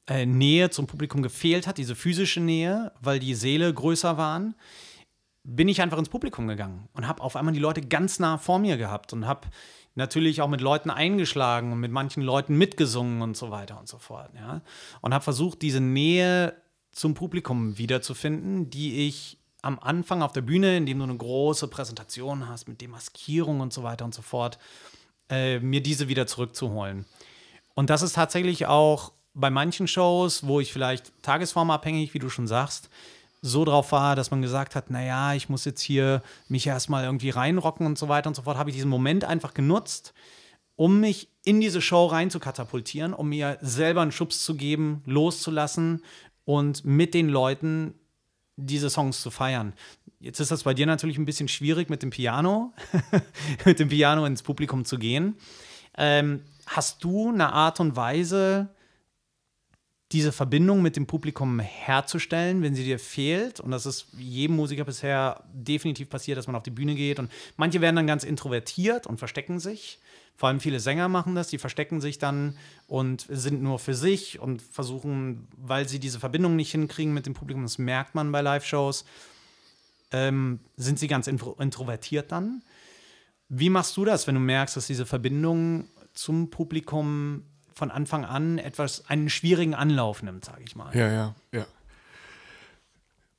[SPEAKER 1] äh, Nähe zum Publikum gefehlt hat, diese physische Nähe, weil die Seele größer waren. Bin ich einfach ins Publikum gegangen und habe auf einmal die Leute ganz nah vor mir gehabt und habe natürlich auch mit Leuten eingeschlagen und mit manchen Leuten mitgesungen und so weiter und so fort. Ja? Und habe versucht, diese Nähe zum Publikum wiederzufinden, die ich am Anfang auf der Bühne, indem du eine große Präsentation hast mit Demaskierung und so weiter und so fort, äh, mir diese wieder zurückzuholen. Und das ist tatsächlich auch bei manchen Shows, wo ich vielleicht tagesformabhängig, wie du schon sagst, so drauf war, dass man gesagt hat, naja, ich muss jetzt hier mich erstmal irgendwie reinrocken und so weiter und so fort, habe ich diesen Moment einfach genutzt, um mich in diese Show rein zu katapultieren, um mir selber einen Schubs zu geben, loszulassen und mit den Leuten diese Songs zu feiern. Jetzt ist das bei dir natürlich ein bisschen schwierig mit dem Piano, mit dem Piano ins Publikum zu gehen. Ähm, hast du eine Art und Weise, diese Verbindung mit dem Publikum herzustellen, wenn sie dir fehlt. Und das ist jedem Musiker bisher definitiv passiert, dass man auf die Bühne geht. Und manche werden dann ganz introvertiert und verstecken sich. Vor allem viele Sänger machen das, die verstecken sich dann und sind nur für sich und versuchen, weil sie diese Verbindung nicht hinkriegen mit dem Publikum, das merkt man bei Live-Shows, ähm, sind sie ganz intro introvertiert dann. Wie machst du das, wenn du merkst, dass diese Verbindung zum Publikum von Anfang an etwas einen schwierigen Anlauf nimmt, sage ich mal?
[SPEAKER 2] Ja, ja, ja.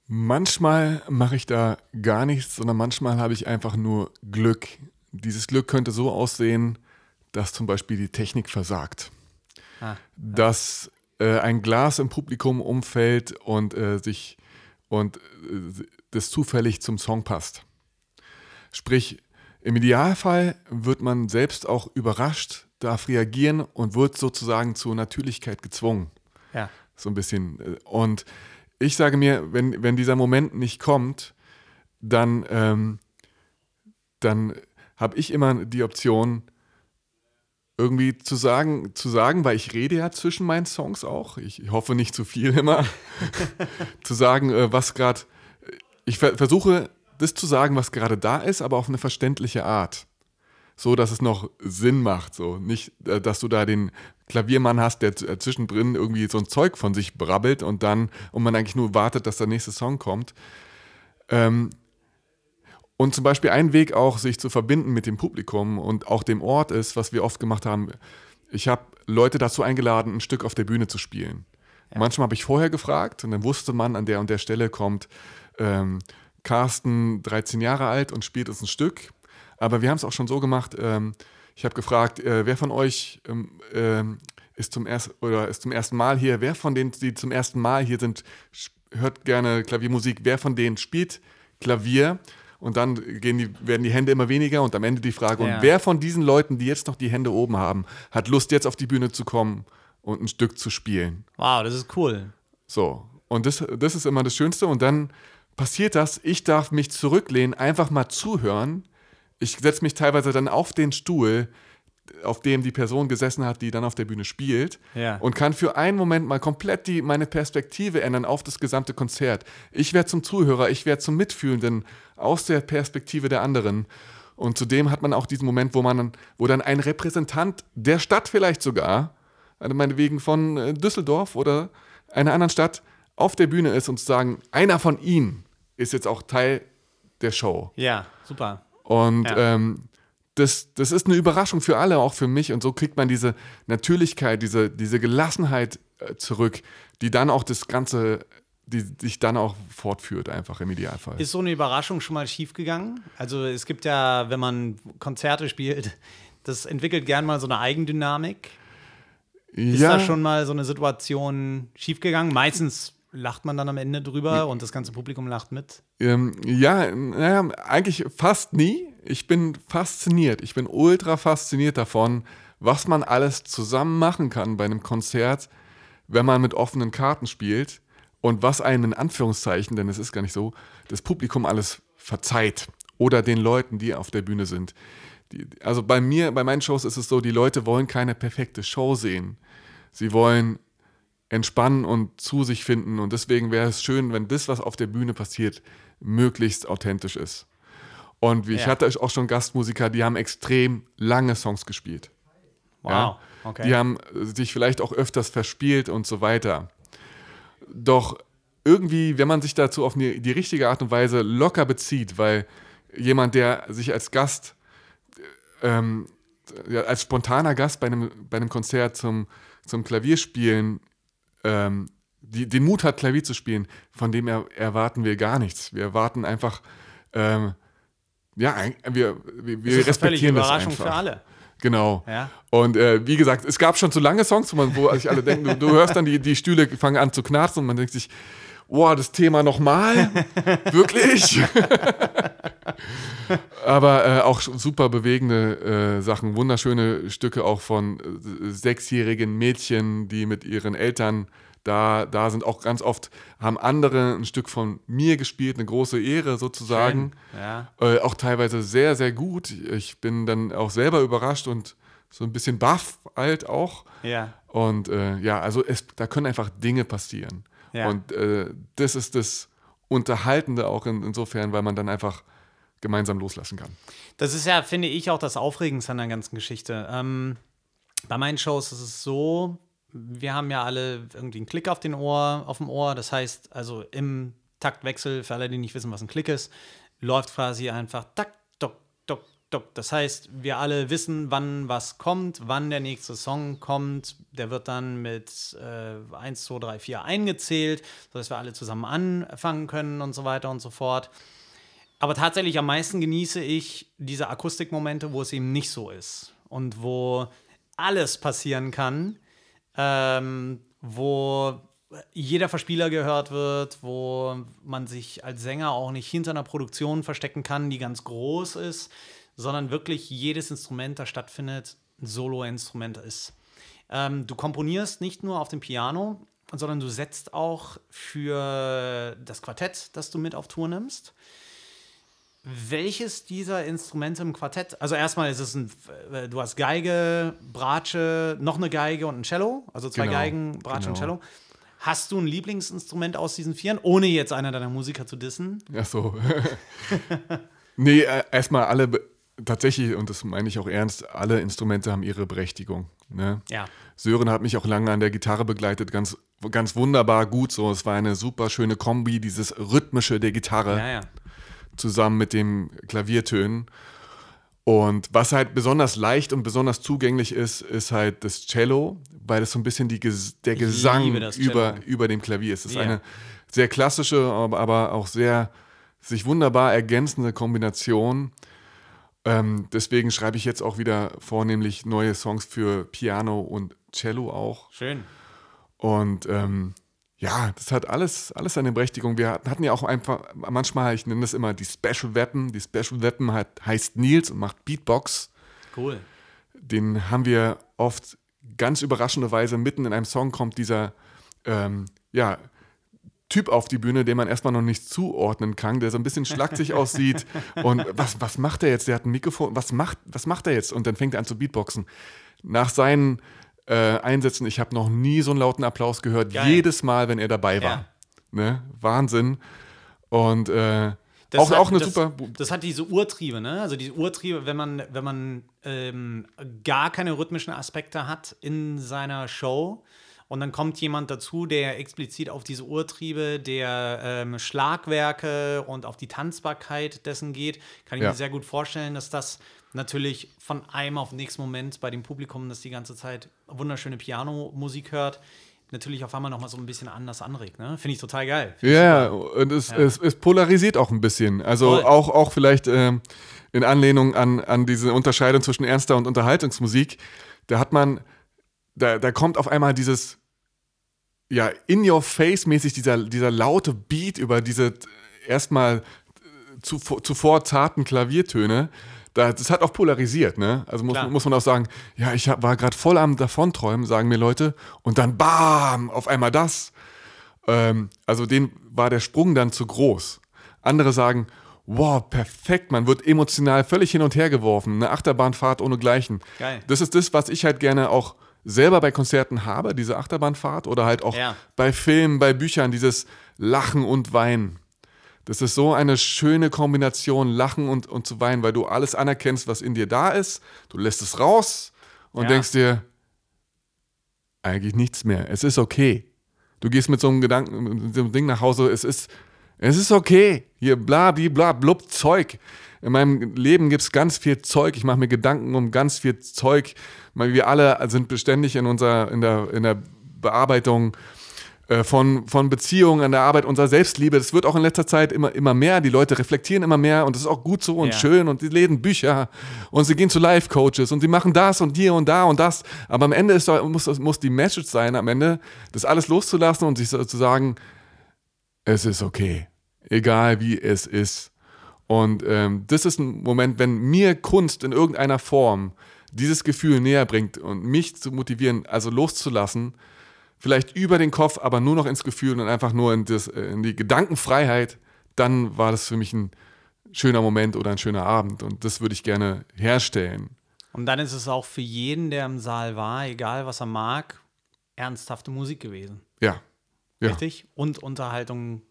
[SPEAKER 2] Manchmal mache ich da gar nichts, sondern manchmal habe ich einfach nur Glück. Dieses Glück könnte so aussehen, dass zum Beispiel die Technik versagt. Ah, ja. Dass äh, ein Glas im Publikum umfällt und äh, sich und äh, das zufällig zum Song passt. Sprich, im Idealfall wird man selbst auch überrascht, darf reagieren und wird sozusagen zur Natürlichkeit gezwungen.
[SPEAKER 1] Ja.
[SPEAKER 2] So ein bisschen. Äh, und ich sage mir, wenn, wenn dieser Moment nicht kommt, dann, ähm, dann habe ich immer die Option, irgendwie zu sagen, zu sagen, weil ich rede ja zwischen meinen Songs auch, ich hoffe nicht zu viel immer, zu sagen, äh, was gerade, ich ver versuche das zu sagen, was gerade da ist, aber auf eine verständliche Art. So, dass es noch Sinn macht, so. Nicht, äh, dass du da den Klaviermann hast, der äh, zwischendrin irgendwie so ein Zeug von sich brabbelt und dann, und man eigentlich nur wartet, dass der nächste Song kommt. Ähm, und zum Beispiel ein Weg auch, sich zu verbinden mit dem Publikum und auch dem Ort ist, was wir oft gemacht haben. Ich habe Leute dazu eingeladen, ein Stück auf der Bühne zu spielen. Ja. Manchmal habe ich vorher gefragt und dann wusste man, an der und der Stelle kommt ähm, Carsten 13 Jahre alt und spielt uns ein Stück. Aber wir haben es auch schon so gemacht. Ähm, ich habe gefragt, äh, wer von euch ähm, äh, ist, zum erst, oder ist zum ersten Mal hier? Wer von denen, die zum ersten Mal hier sind, hört gerne Klaviermusik? Wer von denen spielt Klavier? Und dann gehen die, werden die Hände immer weniger und am Ende die Frage, ja. und wer von diesen Leuten, die jetzt noch die Hände oben haben, hat Lust, jetzt auf die Bühne zu kommen und ein Stück zu spielen?
[SPEAKER 1] Wow, das ist cool.
[SPEAKER 2] So, und das, das ist immer das Schönste und dann passiert das, ich darf mich zurücklehnen, einfach mal zuhören. Ich setze mich teilweise dann auf den Stuhl, auf dem die Person gesessen hat, die dann auf der Bühne spielt
[SPEAKER 1] ja.
[SPEAKER 2] und kann für einen Moment mal komplett die, meine Perspektive ändern auf das gesamte Konzert. Ich werde zum Zuhörer, ich werde zum Mitfühlenden aus der Perspektive der anderen. Und zudem hat man auch diesen Moment, wo man, wo dann ein Repräsentant der Stadt vielleicht sogar, also meinetwegen von äh, Düsseldorf oder einer anderen Stadt, auf der Bühne ist und zu sagen, einer von ihnen ist jetzt auch Teil der Show.
[SPEAKER 1] Ja, super.
[SPEAKER 2] Und ja. Ähm, das, das ist eine Überraschung für alle, auch für mich. Und so kriegt man diese Natürlichkeit, diese, diese Gelassenheit äh, zurück, die dann auch das Ganze, die sich dann auch fortführt, einfach im Idealfall.
[SPEAKER 1] Ist so eine Überraschung schon mal schiefgegangen? Also es gibt ja, wenn man Konzerte spielt, das entwickelt gern mal so eine Eigendynamik. Ist ja. da schon mal so eine Situation schiefgegangen? Meistens lacht man dann am Ende drüber und das ganze Publikum lacht mit?
[SPEAKER 2] Ähm, ja, naja, eigentlich fast nie. Ich bin fasziniert. Ich bin ultra fasziniert davon, was man alles zusammen machen kann bei einem Konzert, wenn man mit offenen Karten spielt und was einen in Anführungszeichen, denn es ist gar nicht so, das Publikum alles verzeiht oder den Leuten, die auf der Bühne sind. Die, also bei mir, bei meinen Shows ist es so, die Leute wollen keine perfekte Show sehen. Sie wollen entspannen und zu sich finden. Und deswegen wäre es schön, wenn das, was auf der Bühne passiert, möglichst authentisch ist. Und wie ja. ich hatte auch schon Gastmusiker, die haben extrem lange Songs gespielt.
[SPEAKER 1] Wow. Ja? Okay.
[SPEAKER 2] Die haben sich vielleicht auch öfters verspielt und so weiter. Doch irgendwie, wenn man sich dazu auf die, die richtige Art und Weise locker bezieht, weil jemand, der sich als Gast, ähm, als spontaner Gast bei einem, bei einem Konzert zum, zum Klavierspielen ähm, die, den Mut hat, Klavier zu spielen, von dem er, erwarten wir gar nichts. Wir erwarten einfach, ähm, ja, wir, wir, wir das respektieren das Überraschung
[SPEAKER 1] für alle.
[SPEAKER 2] Genau.
[SPEAKER 1] Ja.
[SPEAKER 2] Und äh, wie gesagt, es gab schon zu lange Songs, wo sich alle denken, du, du, hörst dann die, die Stühle fangen an zu knarzen und man denkt sich, boah, das Thema nochmal? Wirklich? Aber äh, auch super bewegende äh, Sachen, wunderschöne Stücke auch von äh, sechsjährigen Mädchen, die mit ihren Eltern da, da sind. Auch ganz oft haben andere ein Stück von mir gespielt, eine große Ehre sozusagen.
[SPEAKER 1] Ja.
[SPEAKER 2] Äh, auch teilweise sehr, sehr gut. Ich bin dann auch selber überrascht und so ein bisschen baff halt auch.
[SPEAKER 1] Ja.
[SPEAKER 2] Und äh, ja, also es, da können einfach Dinge passieren.
[SPEAKER 1] Ja.
[SPEAKER 2] Und äh, das ist das Unterhaltende auch in, insofern, weil man dann einfach gemeinsam loslassen kann.
[SPEAKER 1] Das ist ja, finde ich, auch das Aufregendste an der ganzen Geschichte. Ähm, bei meinen Shows ist es so, wir haben ja alle irgendwie einen Klick auf, den Ohr, auf dem Ohr. Das heißt, also im Taktwechsel, für alle, die nicht wissen, was ein Klick ist, läuft quasi einfach tak, tok, tok, tok. Das heißt, wir alle wissen, wann was kommt, wann der nächste Song kommt. Der wird dann mit äh, 1, 2, 3, 4 eingezählt, sodass wir alle zusammen anfangen können und so weiter und so fort. Aber tatsächlich am meisten genieße ich diese Akustikmomente, wo es eben nicht so ist und wo alles passieren kann, ähm, wo jeder Verspieler gehört wird, wo man sich als Sänger auch nicht hinter einer Produktion verstecken kann, die ganz groß ist, sondern wirklich jedes Instrument, das stattfindet, ein Solo-Instrument ist. Ähm, du komponierst nicht nur auf dem Piano, sondern du setzt auch für das Quartett, das du mit auf Tour nimmst. Welches dieser Instrumente im Quartett? Also erstmal ist es ein, äh, du hast Geige, Bratsche, noch eine Geige und ein Cello, also zwei
[SPEAKER 2] Genau,
[SPEAKER 1] Geigen, Bratsche und
[SPEAKER 2] genau.
[SPEAKER 1] Cello. Hast du ein Lieblingsinstrument aus diesen Vieren, ohne jetzt einer deiner Musiker zu dissen?
[SPEAKER 2] Ja, so. nee, äh, erstmal alle, tatsächlich, und das meine ich auch ernst, alle Instrumente haben ihre Berechtigung. Ne?
[SPEAKER 1] Ja.
[SPEAKER 2] Sören hat mich auch lange an der Gitarre begleitet, ganz, ganz wunderbar gut so. Es war eine super schöne Kombi, dieses Rhythmische der Gitarre
[SPEAKER 1] Ja, ja.
[SPEAKER 2] Zusammen mit dem Klaviertönen. Und was halt besonders leicht und besonders zugänglich ist, ist halt das Cello, weil es so ein bisschen die, der Gesang
[SPEAKER 1] das
[SPEAKER 2] über, über dem Klavier ist. Es ist
[SPEAKER 1] Ja.
[SPEAKER 2] eine sehr klassische, aber, aber auch sehr sich wunderbar ergänzende Kombination. Ähm, deswegen schreibe ich jetzt auch wieder vornehmlich neue Songs für Piano und Cello auch.
[SPEAKER 1] Schön.
[SPEAKER 2] Und ähm, ja, das hat alles, alles seine Berechtigung. Wir hatten ja auch einfach, manchmal, ich nenne das immer die Special Weapon. Die Special Weapon hat, heißt Nils und macht Beatbox.
[SPEAKER 1] Cool.
[SPEAKER 2] Den haben wir oft ganz überraschenderweise mitten in einem Song kommt dieser ähm, ja, Typ auf die Bühne, den man erstmal noch nicht zuordnen kann, der so ein bisschen schlachsig aussieht. Und was, was macht er jetzt? Der hat ein Mikrofon. Was macht, was macht er jetzt? Und dann fängt er an zu Beatboxen. Nach seinen äh, Einsätzen, ich habe noch nie so einen lauten Applaus gehört.
[SPEAKER 1] Geil.
[SPEAKER 2] Jedes Mal, wenn er dabei war.
[SPEAKER 1] Ja.
[SPEAKER 2] Ne? Wahnsinn. Und äh,
[SPEAKER 1] Das
[SPEAKER 2] auch,
[SPEAKER 1] hat,
[SPEAKER 2] auch eine
[SPEAKER 1] das,
[SPEAKER 2] super.
[SPEAKER 1] Das hat diese Urtriebe, ne? Also diese Urtriebe, wenn man, wenn man ähm, gar keine rhythmischen Aspekte hat in seiner Show und dann kommt jemand dazu, der explizit auf diese Urtriebe der ähm, Schlagwerke und auf die Tanzbarkeit dessen geht, kann ich
[SPEAKER 2] Ja.
[SPEAKER 1] mir sehr gut vorstellen, dass das natürlich von einem auf den nächsten Moment bei dem Publikum, das die ganze Zeit wunderschöne Pianomusik hört, natürlich auf einmal nochmal so ein bisschen anders anregt. Ne? Finde ich total geil. Find
[SPEAKER 2] Ja,
[SPEAKER 1] super.
[SPEAKER 2] und es, es, es polarisiert auch ein bisschen. Also
[SPEAKER 1] Voll.
[SPEAKER 2] auch, auch vielleicht ähm, in Anlehnung an, an diese Unterscheidung zwischen ernster und Unterhaltungsmusik. Da hat man, da, da kommt auf einmal dieses, ja, in your face mäßig dieser, dieser laute Beat über diese erstmal zuvor, zuvor zarten Klaviertöne. Da, das hat auch polarisiert, ne? Also muss,
[SPEAKER 1] Klar.
[SPEAKER 2] muss man auch sagen, ja, ich hab, war gerade voll am Davonträumen, sagen mir Leute, und dann bam, auf einmal das. Ähm, also denen war der Sprung dann zu groß. Andere sagen, wow, perfekt, man wird emotional völlig hin und her geworfen, eine Achterbahnfahrt ohnegleichen.
[SPEAKER 1] Geil.
[SPEAKER 2] Das ist das, was ich halt gerne auch selber bei Konzerten habe, diese Achterbahnfahrt oder halt auch
[SPEAKER 1] Ja.
[SPEAKER 2] bei Filmen, bei Büchern, dieses Lachen und Weinen. Das ist so eine schöne Kombination, Lachen und, und zu weinen, weil du alles anerkennst, was in dir da ist. Du lässt es raus und
[SPEAKER 1] Ja.
[SPEAKER 2] denkst dir, eigentlich nichts mehr. Es ist okay. Du gehst mit so einem Gedanken, mit so einem Ding nach Hause, es ist, es ist okay. Hier bla, bla, bla, blub, Zeug. In meinem Leben gibt es ganz viel Zeug. Ich mache mir Gedanken um ganz viel Zeug. Wir alle sind beständig in unserer, in der, in der Bearbeitung von, von Beziehungen, an der Arbeit, unserer Selbstliebe. Das wird auch in letzter Zeit immer, immer mehr. Die Leute reflektieren immer mehr und das ist auch gut so und
[SPEAKER 1] Ja.
[SPEAKER 2] schön und die lesen Bücher und sie gehen zu Life-Coaches und sie machen das und hier und da und das. Aber am Ende ist, muss, muss die Message sein, am Ende das alles loszulassen und sich so zu sagen, es ist okay, egal wie es ist. Und ähm, das ist ein Moment, wenn mir Kunst in irgendeiner Form dieses Gefühl näher bringt und mich zu motivieren, also loszulassen, vielleicht über den Kopf, aber nur noch ins Gefühl und einfach nur in, das, äh, in die Gedankenfreiheit, dann war das für mich ein schöner Moment oder ein schöner Abend und das würde ich gerne herstellen.
[SPEAKER 1] Und dann ist es auch für jeden, der im Saal war, egal was er mag, ernsthafte Musik gewesen.
[SPEAKER 2] Ja. ja.
[SPEAKER 1] Richtig? Und Unterhaltung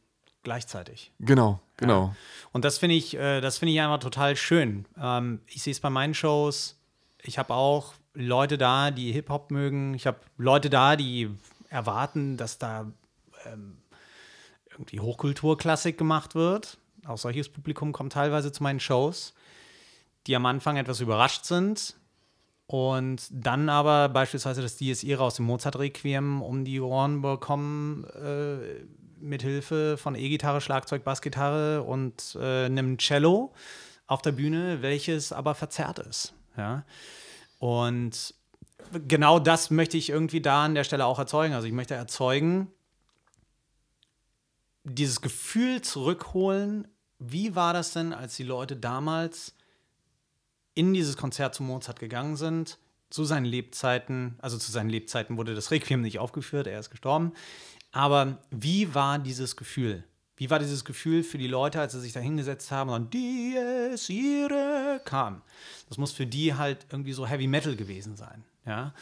[SPEAKER 1] gleichzeitig.
[SPEAKER 2] Genau, genau.
[SPEAKER 1] Ja. Und das finde ich, äh, das finde ich einfach total schön. Ähm, ich sehe es bei meinen Shows. Ich habe auch Leute da, die Hip-Hop mögen. Ich habe Leute da, die erwarten, dass da ähm, irgendwie Hochkulturklassik gemacht wird. Auch solches Publikum kommt teilweise zu meinen Shows, die am Anfang etwas überrascht sind und dann aber beispielsweise das Irae aus dem Mozart-Requiem um die Ohren bekommen, äh, mit Hilfe von E-Gitarre, Schlagzeug, Bassgitarre und äh, einem Cello auf der Bühne, welches aber verzerrt ist. Ja? Und genau das möchte ich irgendwie da an der Stelle auch erzeugen. Also ich möchte erzeugen, dieses Gefühl zurückholen, wie war das denn, als die Leute damals in dieses Konzert zu Mozart gegangen sind, zu seinen Lebzeiten, also zu seinen Lebzeiten wurde das Requiem nicht aufgeführt, er ist gestorben. Aber wie war dieses Gefühl? Wie war dieses Gefühl für die Leute, als sie sich da hingesetzt haben und Dies Irae kam? Das muss für die halt irgendwie so Heavy Metal gewesen sein, ja.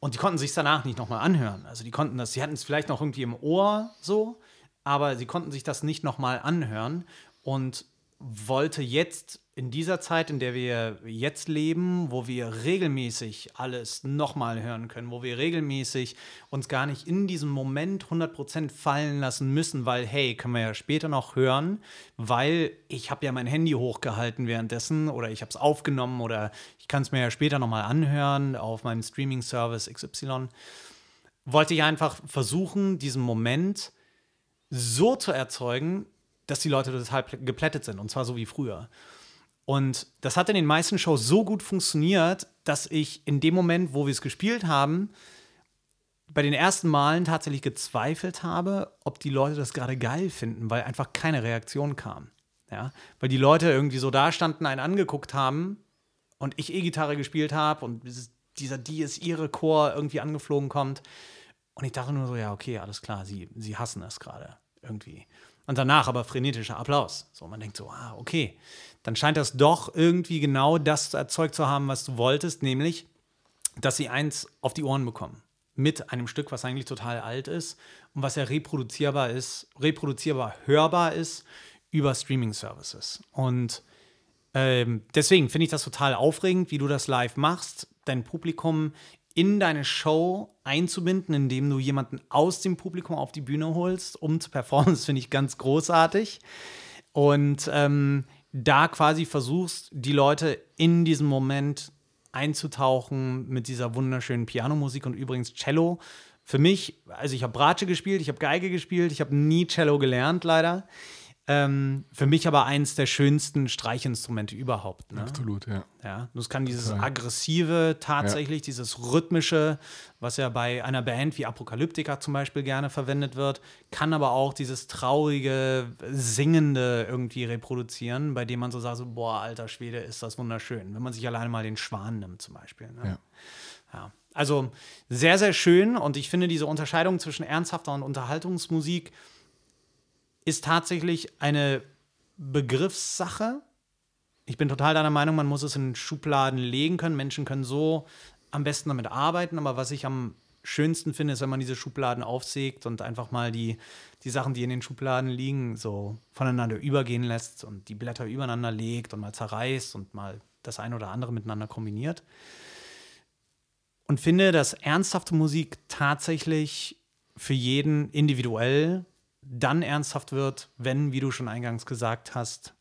[SPEAKER 1] Und die konnten sich danach nicht nochmal anhören. Also die konnten das, sie hatten es vielleicht noch irgendwie im Ohr so, aber sie konnten sich das nicht nochmal anhören und wollte jetzt in dieser Zeit, in der wir jetzt leben, wo wir regelmäßig alles nochmal hören können, wo wir regelmäßig uns gar nicht in diesem Moment 100% fallen lassen müssen, weil, hey, können wir ja später noch hören, weil ich habe ja mein Handy hochgehalten währenddessen oder ich habe es aufgenommen oder ich kann es mir ja später nochmal anhören auf meinem Streaming-Service XY, wollte ich einfach versuchen, diesen Moment so zu erzeugen, dass die Leute total geplättet sind und zwar so wie früher. Und das hat in den meisten Shows so gut funktioniert, dass ich in dem Moment, wo wir es gespielt haben, bei den ersten Malen tatsächlich gezweifelt habe, ob die Leute das gerade geil finden, weil einfach keine Reaktion kam. Ja? Weil die Leute irgendwie so da standen, einen angeguckt haben und ich E-Gitarre gespielt habe und dieser Dies ihre Chor irgendwie angeflogen kommt. Und ich dachte nur so, ja, okay, alles klar, sie, sie hassen es gerade irgendwie. Und danach aber frenetischer Applaus. So, man denkt so, ah, okay dann scheint das doch irgendwie genau das erzeugt zu haben, was du wolltest, nämlich, dass sie eins auf die Ohren bekommen. Mit einem Stück, was eigentlich total alt ist und was ja reproduzierbar ist, reproduzierbar hörbar ist über Streaming-Services. Und ähm, deswegen finde ich das total aufregend, wie du das live machst, dein Publikum in deine Show einzubinden, indem du jemanden aus dem Publikum auf die Bühne holst, um zu performen. Das finde ich ganz großartig. Und ähm, da quasi versuchst, die Leute in diesem Moment einzutauchen mit dieser wunderschönen Pianomusik und übrigens Cello. Für mich, also ich habe Bratsche gespielt, ich habe Geige gespielt, ich habe nie Cello gelernt, leider. Ähm, für mich aber eins der schönsten Streichinstrumente überhaupt. Ne?
[SPEAKER 2] Absolut, ja.
[SPEAKER 1] ja. Das kann dieses Total. aggressive, tatsächlich, ja. dieses rhythmische, was ja bei einer Band wie Apokalyptika zum Beispiel gerne verwendet wird, kann aber auch dieses traurige, singende irgendwie reproduzieren, bei dem man so sagt: so, Boah, alter Schwede, ist das wunderschön. Wenn man sich alleine mal den Schwan nimmt, zum Beispiel. Ne? Ja. ja. Also sehr, sehr schön und ich finde diese Unterscheidung zwischen ernsthafter und Unterhaltungsmusik ist tatsächlich eine Begriffssache. Ich bin total deiner Meinung, man muss es in Schubladen legen können. Menschen können so am besten damit arbeiten, aber was ich am schönsten finde, ist, wenn man diese Schubladen aufsägt und einfach mal die, die Sachen, die in den Schubladen liegen, so voneinander übergehen lässt und die Blätter übereinander legt und mal zerreißt und mal das eine oder andere miteinander kombiniert. Und finde, dass ernsthafte Musik tatsächlich für jeden individuell dann ernsthaft wird, wenn, wie du schon eingangs gesagt hast,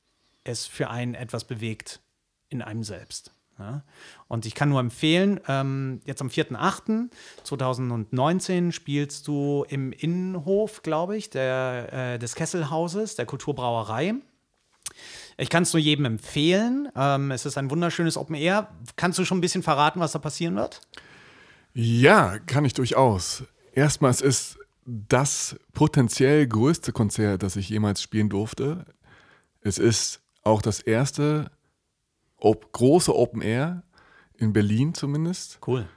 [SPEAKER 1] es für einen etwas bewegt in einem selbst. Ja? Und ich kann nur empfehlen, ähm, jetzt am 4.8.2019 spielst du im Innenhof, glaube ich, der, äh, des Kesselhauses, der Kulturbrauerei. Ich kann es nur jedem empfehlen. Ähm, es ist ein wunderschönes Open Air. Kannst du schon ein bisschen verraten, was da passieren wird?
[SPEAKER 2] Ja, kann ich durchaus. Erstmal, es ist das potenziell größte Konzert, das ich jemals spielen durfte. Es ist auch das erste op große Open Air in Berlin zumindest.
[SPEAKER 1] Cool.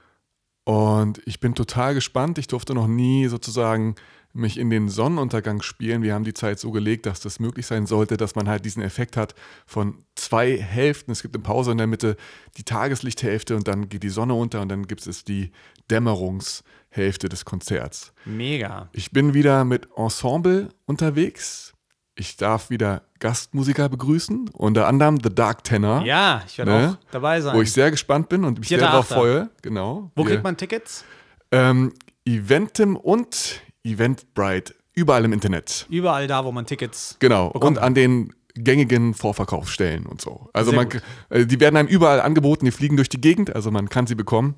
[SPEAKER 2] Und ich bin total gespannt. Ich durfte noch nie sozusagen mich in den Sonnenuntergang spielen. Wir haben die Zeit so gelegt, dass das möglich sein sollte, dass man halt diesen Effekt hat von zwei Hälften. Es gibt eine Pause in der Mitte, die Tageslichthälfte und dann geht die Sonne unter und dann gibt es die Dämmerungshälfte des Konzerts.
[SPEAKER 1] Mega.
[SPEAKER 2] Ich bin wieder mit Ensemble unterwegs. Ich darf wieder Gastmusiker begrüßen, unter anderem The Dark Tenor.
[SPEAKER 1] Ja, ich werde
[SPEAKER 2] Ne?
[SPEAKER 1] auch dabei sein.
[SPEAKER 2] Wo ich sehr gespannt bin und mich sehr
[SPEAKER 1] Vierter,
[SPEAKER 2] darauf
[SPEAKER 1] Achter.
[SPEAKER 2] freue. Genau.
[SPEAKER 1] Wo
[SPEAKER 2] Wir-
[SPEAKER 1] kriegt man Tickets?
[SPEAKER 2] ähm, Eventim und Eventbrite. Überall im Internet.
[SPEAKER 1] Überall da, wo man Tickets.
[SPEAKER 2] Genau.
[SPEAKER 1] Bekommt
[SPEAKER 2] Und an den gängigen Vorverkaufsstellen und so. Also
[SPEAKER 1] Sehr
[SPEAKER 2] man, äh, die werden einem überall angeboten, die fliegen durch die Gegend, also man kann sie bekommen.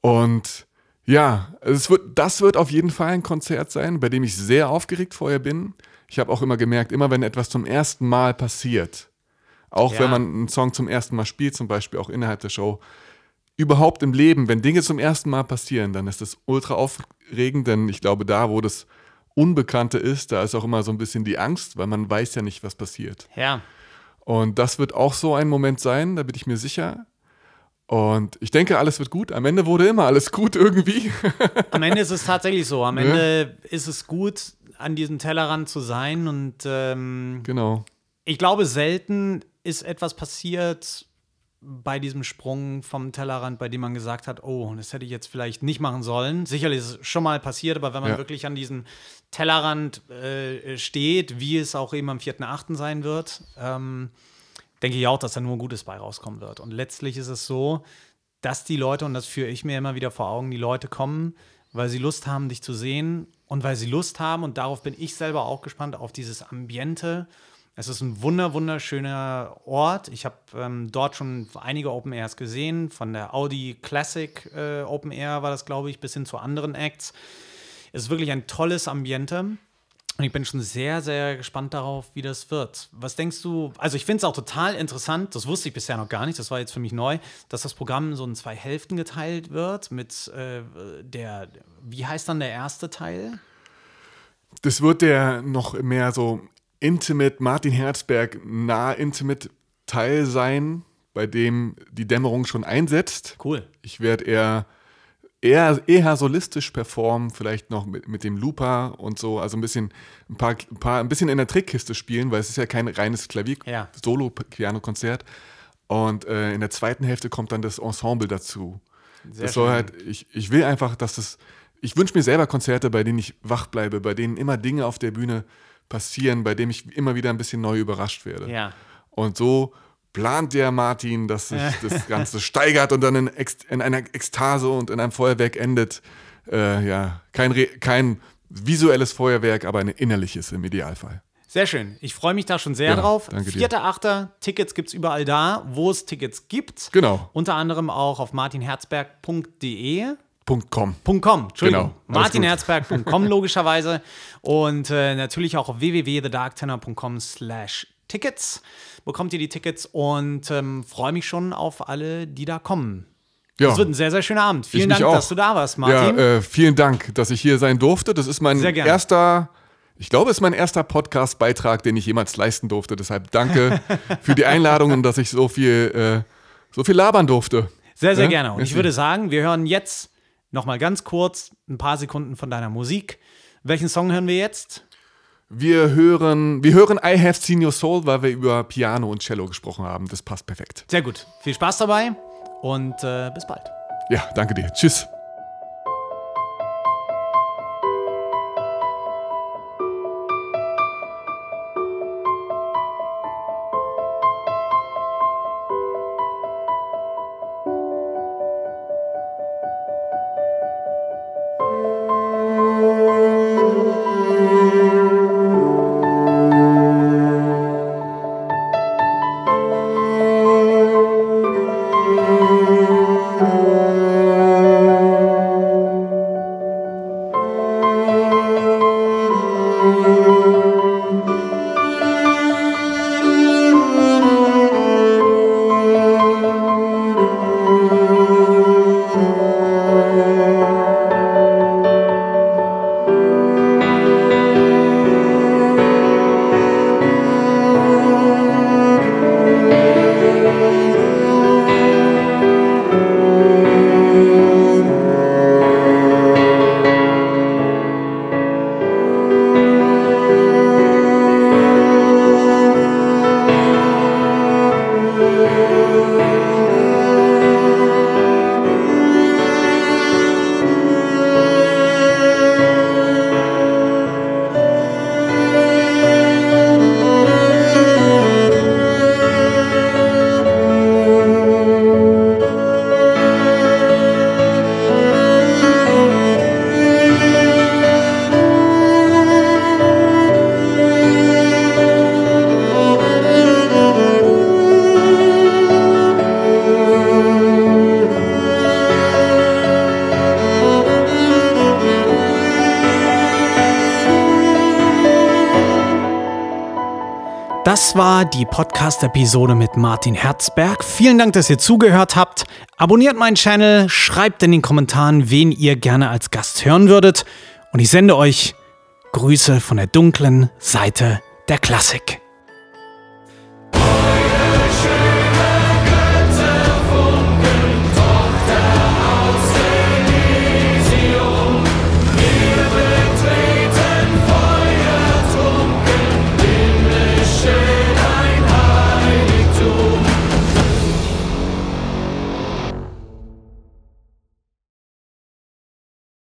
[SPEAKER 2] Und ja, es wird, das wird auf jeden Fall ein Konzert sein, bei dem ich sehr aufgeregt vorher bin. Ich habe auch immer gemerkt, immer wenn etwas zum ersten Mal passiert, auch
[SPEAKER 1] Ja.
[SPEAKER 2] wenn man einen Song zum ersten Mal spielt, zum Beispiel auch innerhalb der Show, überhaupt im Leben, wenn Dinge zum ersten Mal passieren, dann ist das ultra aufregend, denn ich glaube, da, wo das Unbekannte ist, da ist auch immer so ein bisschen die Angst, weil man weiß ja nicht, was passiert.
[SPEAKER 1] Ja.
[SPEAKER 2] Und das wird auch so ein Moment sein, da bin ich mir sicher. Und ich denke, alles wird gut. Am Ende wurde immer alles gut irgendwie.
[SPEAKER 1] Am Ende ist es tatsächlich so. Am? Ende ist es gut, an diesem Tellerrand zu sein. Und ähm,
[SPEAKER 2] genau.
[SPEAKER 1] ich glaube, selten ist etwas passiert bei diesem Sprung vom Tellerrand, bei dem man gesagt hat, oh, das hätte ich jetzt vielleicht nicht machen sollen. Sicherlich ist es schon mal passiert, aber wenn man
[SPEAKER 2] Ja.
[SPEAKER 1] wirklich an diesem Tellerrand äh, steht, wie es auch eben am 4.8. sein wird, ähm, denke ich auch, dass da nur Gutes bei rauskommen wird. Und letztlich ist es so, dass die Leute, und das führe ich mir immer wieder vor Augen, die Leute kommen, weil sie Lust haben, dich zu sehen und weil sie Lust haben, und darauf bin ich selber auch gespannt, auf dieses Ambiente. Es ist ein wunder, wunderschöner Ort. Ich habe ähm, dort schon einige Open Airs gesehen, von der Audi Classic äh, Open Air war das, glaube ich, bis hin zu anderen Acts. Es ist wirklich ein tolles Ambiente. Und ich bin schon sehr, sehr gespannt darauf, wie das wird. Was denkst du? Also, ich finde es auch total interessant, das wusste ich bisher noch gar nicht, das war jetzt für mich neu, dass das Programm so in zwei Hälften geteilt wird mit äh, der, wie heißt dann der erste Teil?
[SPEAKER 2] Das wird der noch mehr so intimate, Martin Herzberg nah intimate Teil sein, bei dem die Dämmerung schon einsetzt.
[SPEAKER 1] Cool.
[SPEAKER 2] Ich werde eher, eher, eher solistisch performen, vielleicht noch mit, mit dem Looper und so, also ein bisschen, ein paar, ein paar, ein bisschen in der Trickkiste spielen, weil es ist ja kein reines Klavier,
[SPEAKER 1] Ja.
[SPEAKER 2] Solo-Piano-Konzert. Und äh, in der zweiten Hälfte kommt dann das Ensemble dazu.
[SPEAKER 1] Sehr
[SPEAKER 2] das soll
[SPEAKER 1] schön.
[SPEAKER 2] halt, ich, ich will einfach, dass das, ich wünsche mir selber Konzerte, bei denen ich wach bleibe, bei denen immer Dinge auf der Bühne passieren, bei denen ich immer wieder ein bisschen neu überrascht werde.
[SPEAKER 1] Ja.
[SPEAKER 2] Und so plant der Martin, dass sich das Ganze steigert und dann in, in einer Ekstase und in einem Feuerwerk endet. Äh, ja, kein, Re kein visuelles Feuerwerk, aber ein innerliches im Idealfall.
[SPEAKER 1] Sehr schön. Ich freue mich da schon sehr
[SPEAKER 2] Ja,
[SPEAKER 1] drauf.
[SPEAKER 2] dir.
[SPEAKER 1] 4.8. Tickets gibt es überall da, wo es Tickets gibt.
[SPEAKER 2] Genau.
[SPEAKER 1] Unter anderem auch auf martinherzberg.de.
[SPEAKER 2] Punkt com.
[SPEAKER 1] .com, Entschuldigung.
[SPEAKER 2] Genau,
[SPEAKER 1] martinherzberg.com logischerweise und äh, natürlich auch auf www.thedarktenor.com slash Tickets bekommt ihr die Tickets und ähm, freue mich schon auf alle, die da kommen.
[SPEAKER 2] Ja.
[SPEAKER 1] Es wird ein sehr, sehr schöner Abend. Vielen Dank,
[SPEAKER 2] auch.
[SPEAKER 1] dass du da warst, Martin.
[SPEAKER 2] Ja, äh, vielen Dank, dass ich hier sein durfte. Das ist mein erster, ich glaube, es ist mein erster Podcast-Beitrag, den ich jemals leisten durfte. Deshalb danke für die Einladung und dass ich so viel, äh, so viel labern durfte.
[SPEAKER 1] sehr, sehr
[SPEAKER 2] Ja?
[SPEAKER 1] gerne. Und ich würde sagen, wir hören jetzt noch mal ganz kurz ein paar Sekunden von deiner Musik. Welchen Song hören wir jetzt?
[SPEAKER 2] Wir hören, wir hören I Have Seen Your Soul, weil wir über Piano und Cello gesprochen haben. Das passt perfekt.
[SPEAKER 1] Sehr gut. Viel Spaß dabei und äh, bis bald.
[SPEAKER 2] Ja, danke dir. Tschüss.
[SPEAKER 1] Die Podcast-Episode mit Martin Herzberg. Vielen Dank, dass ihr zugehört habt. Abonniert meinen Channel, schreibt in den Kommentaren, wen ihr gerne als Gast hören würdet. Und ich sende euch Grüße von der dunklen Seite der Klassik.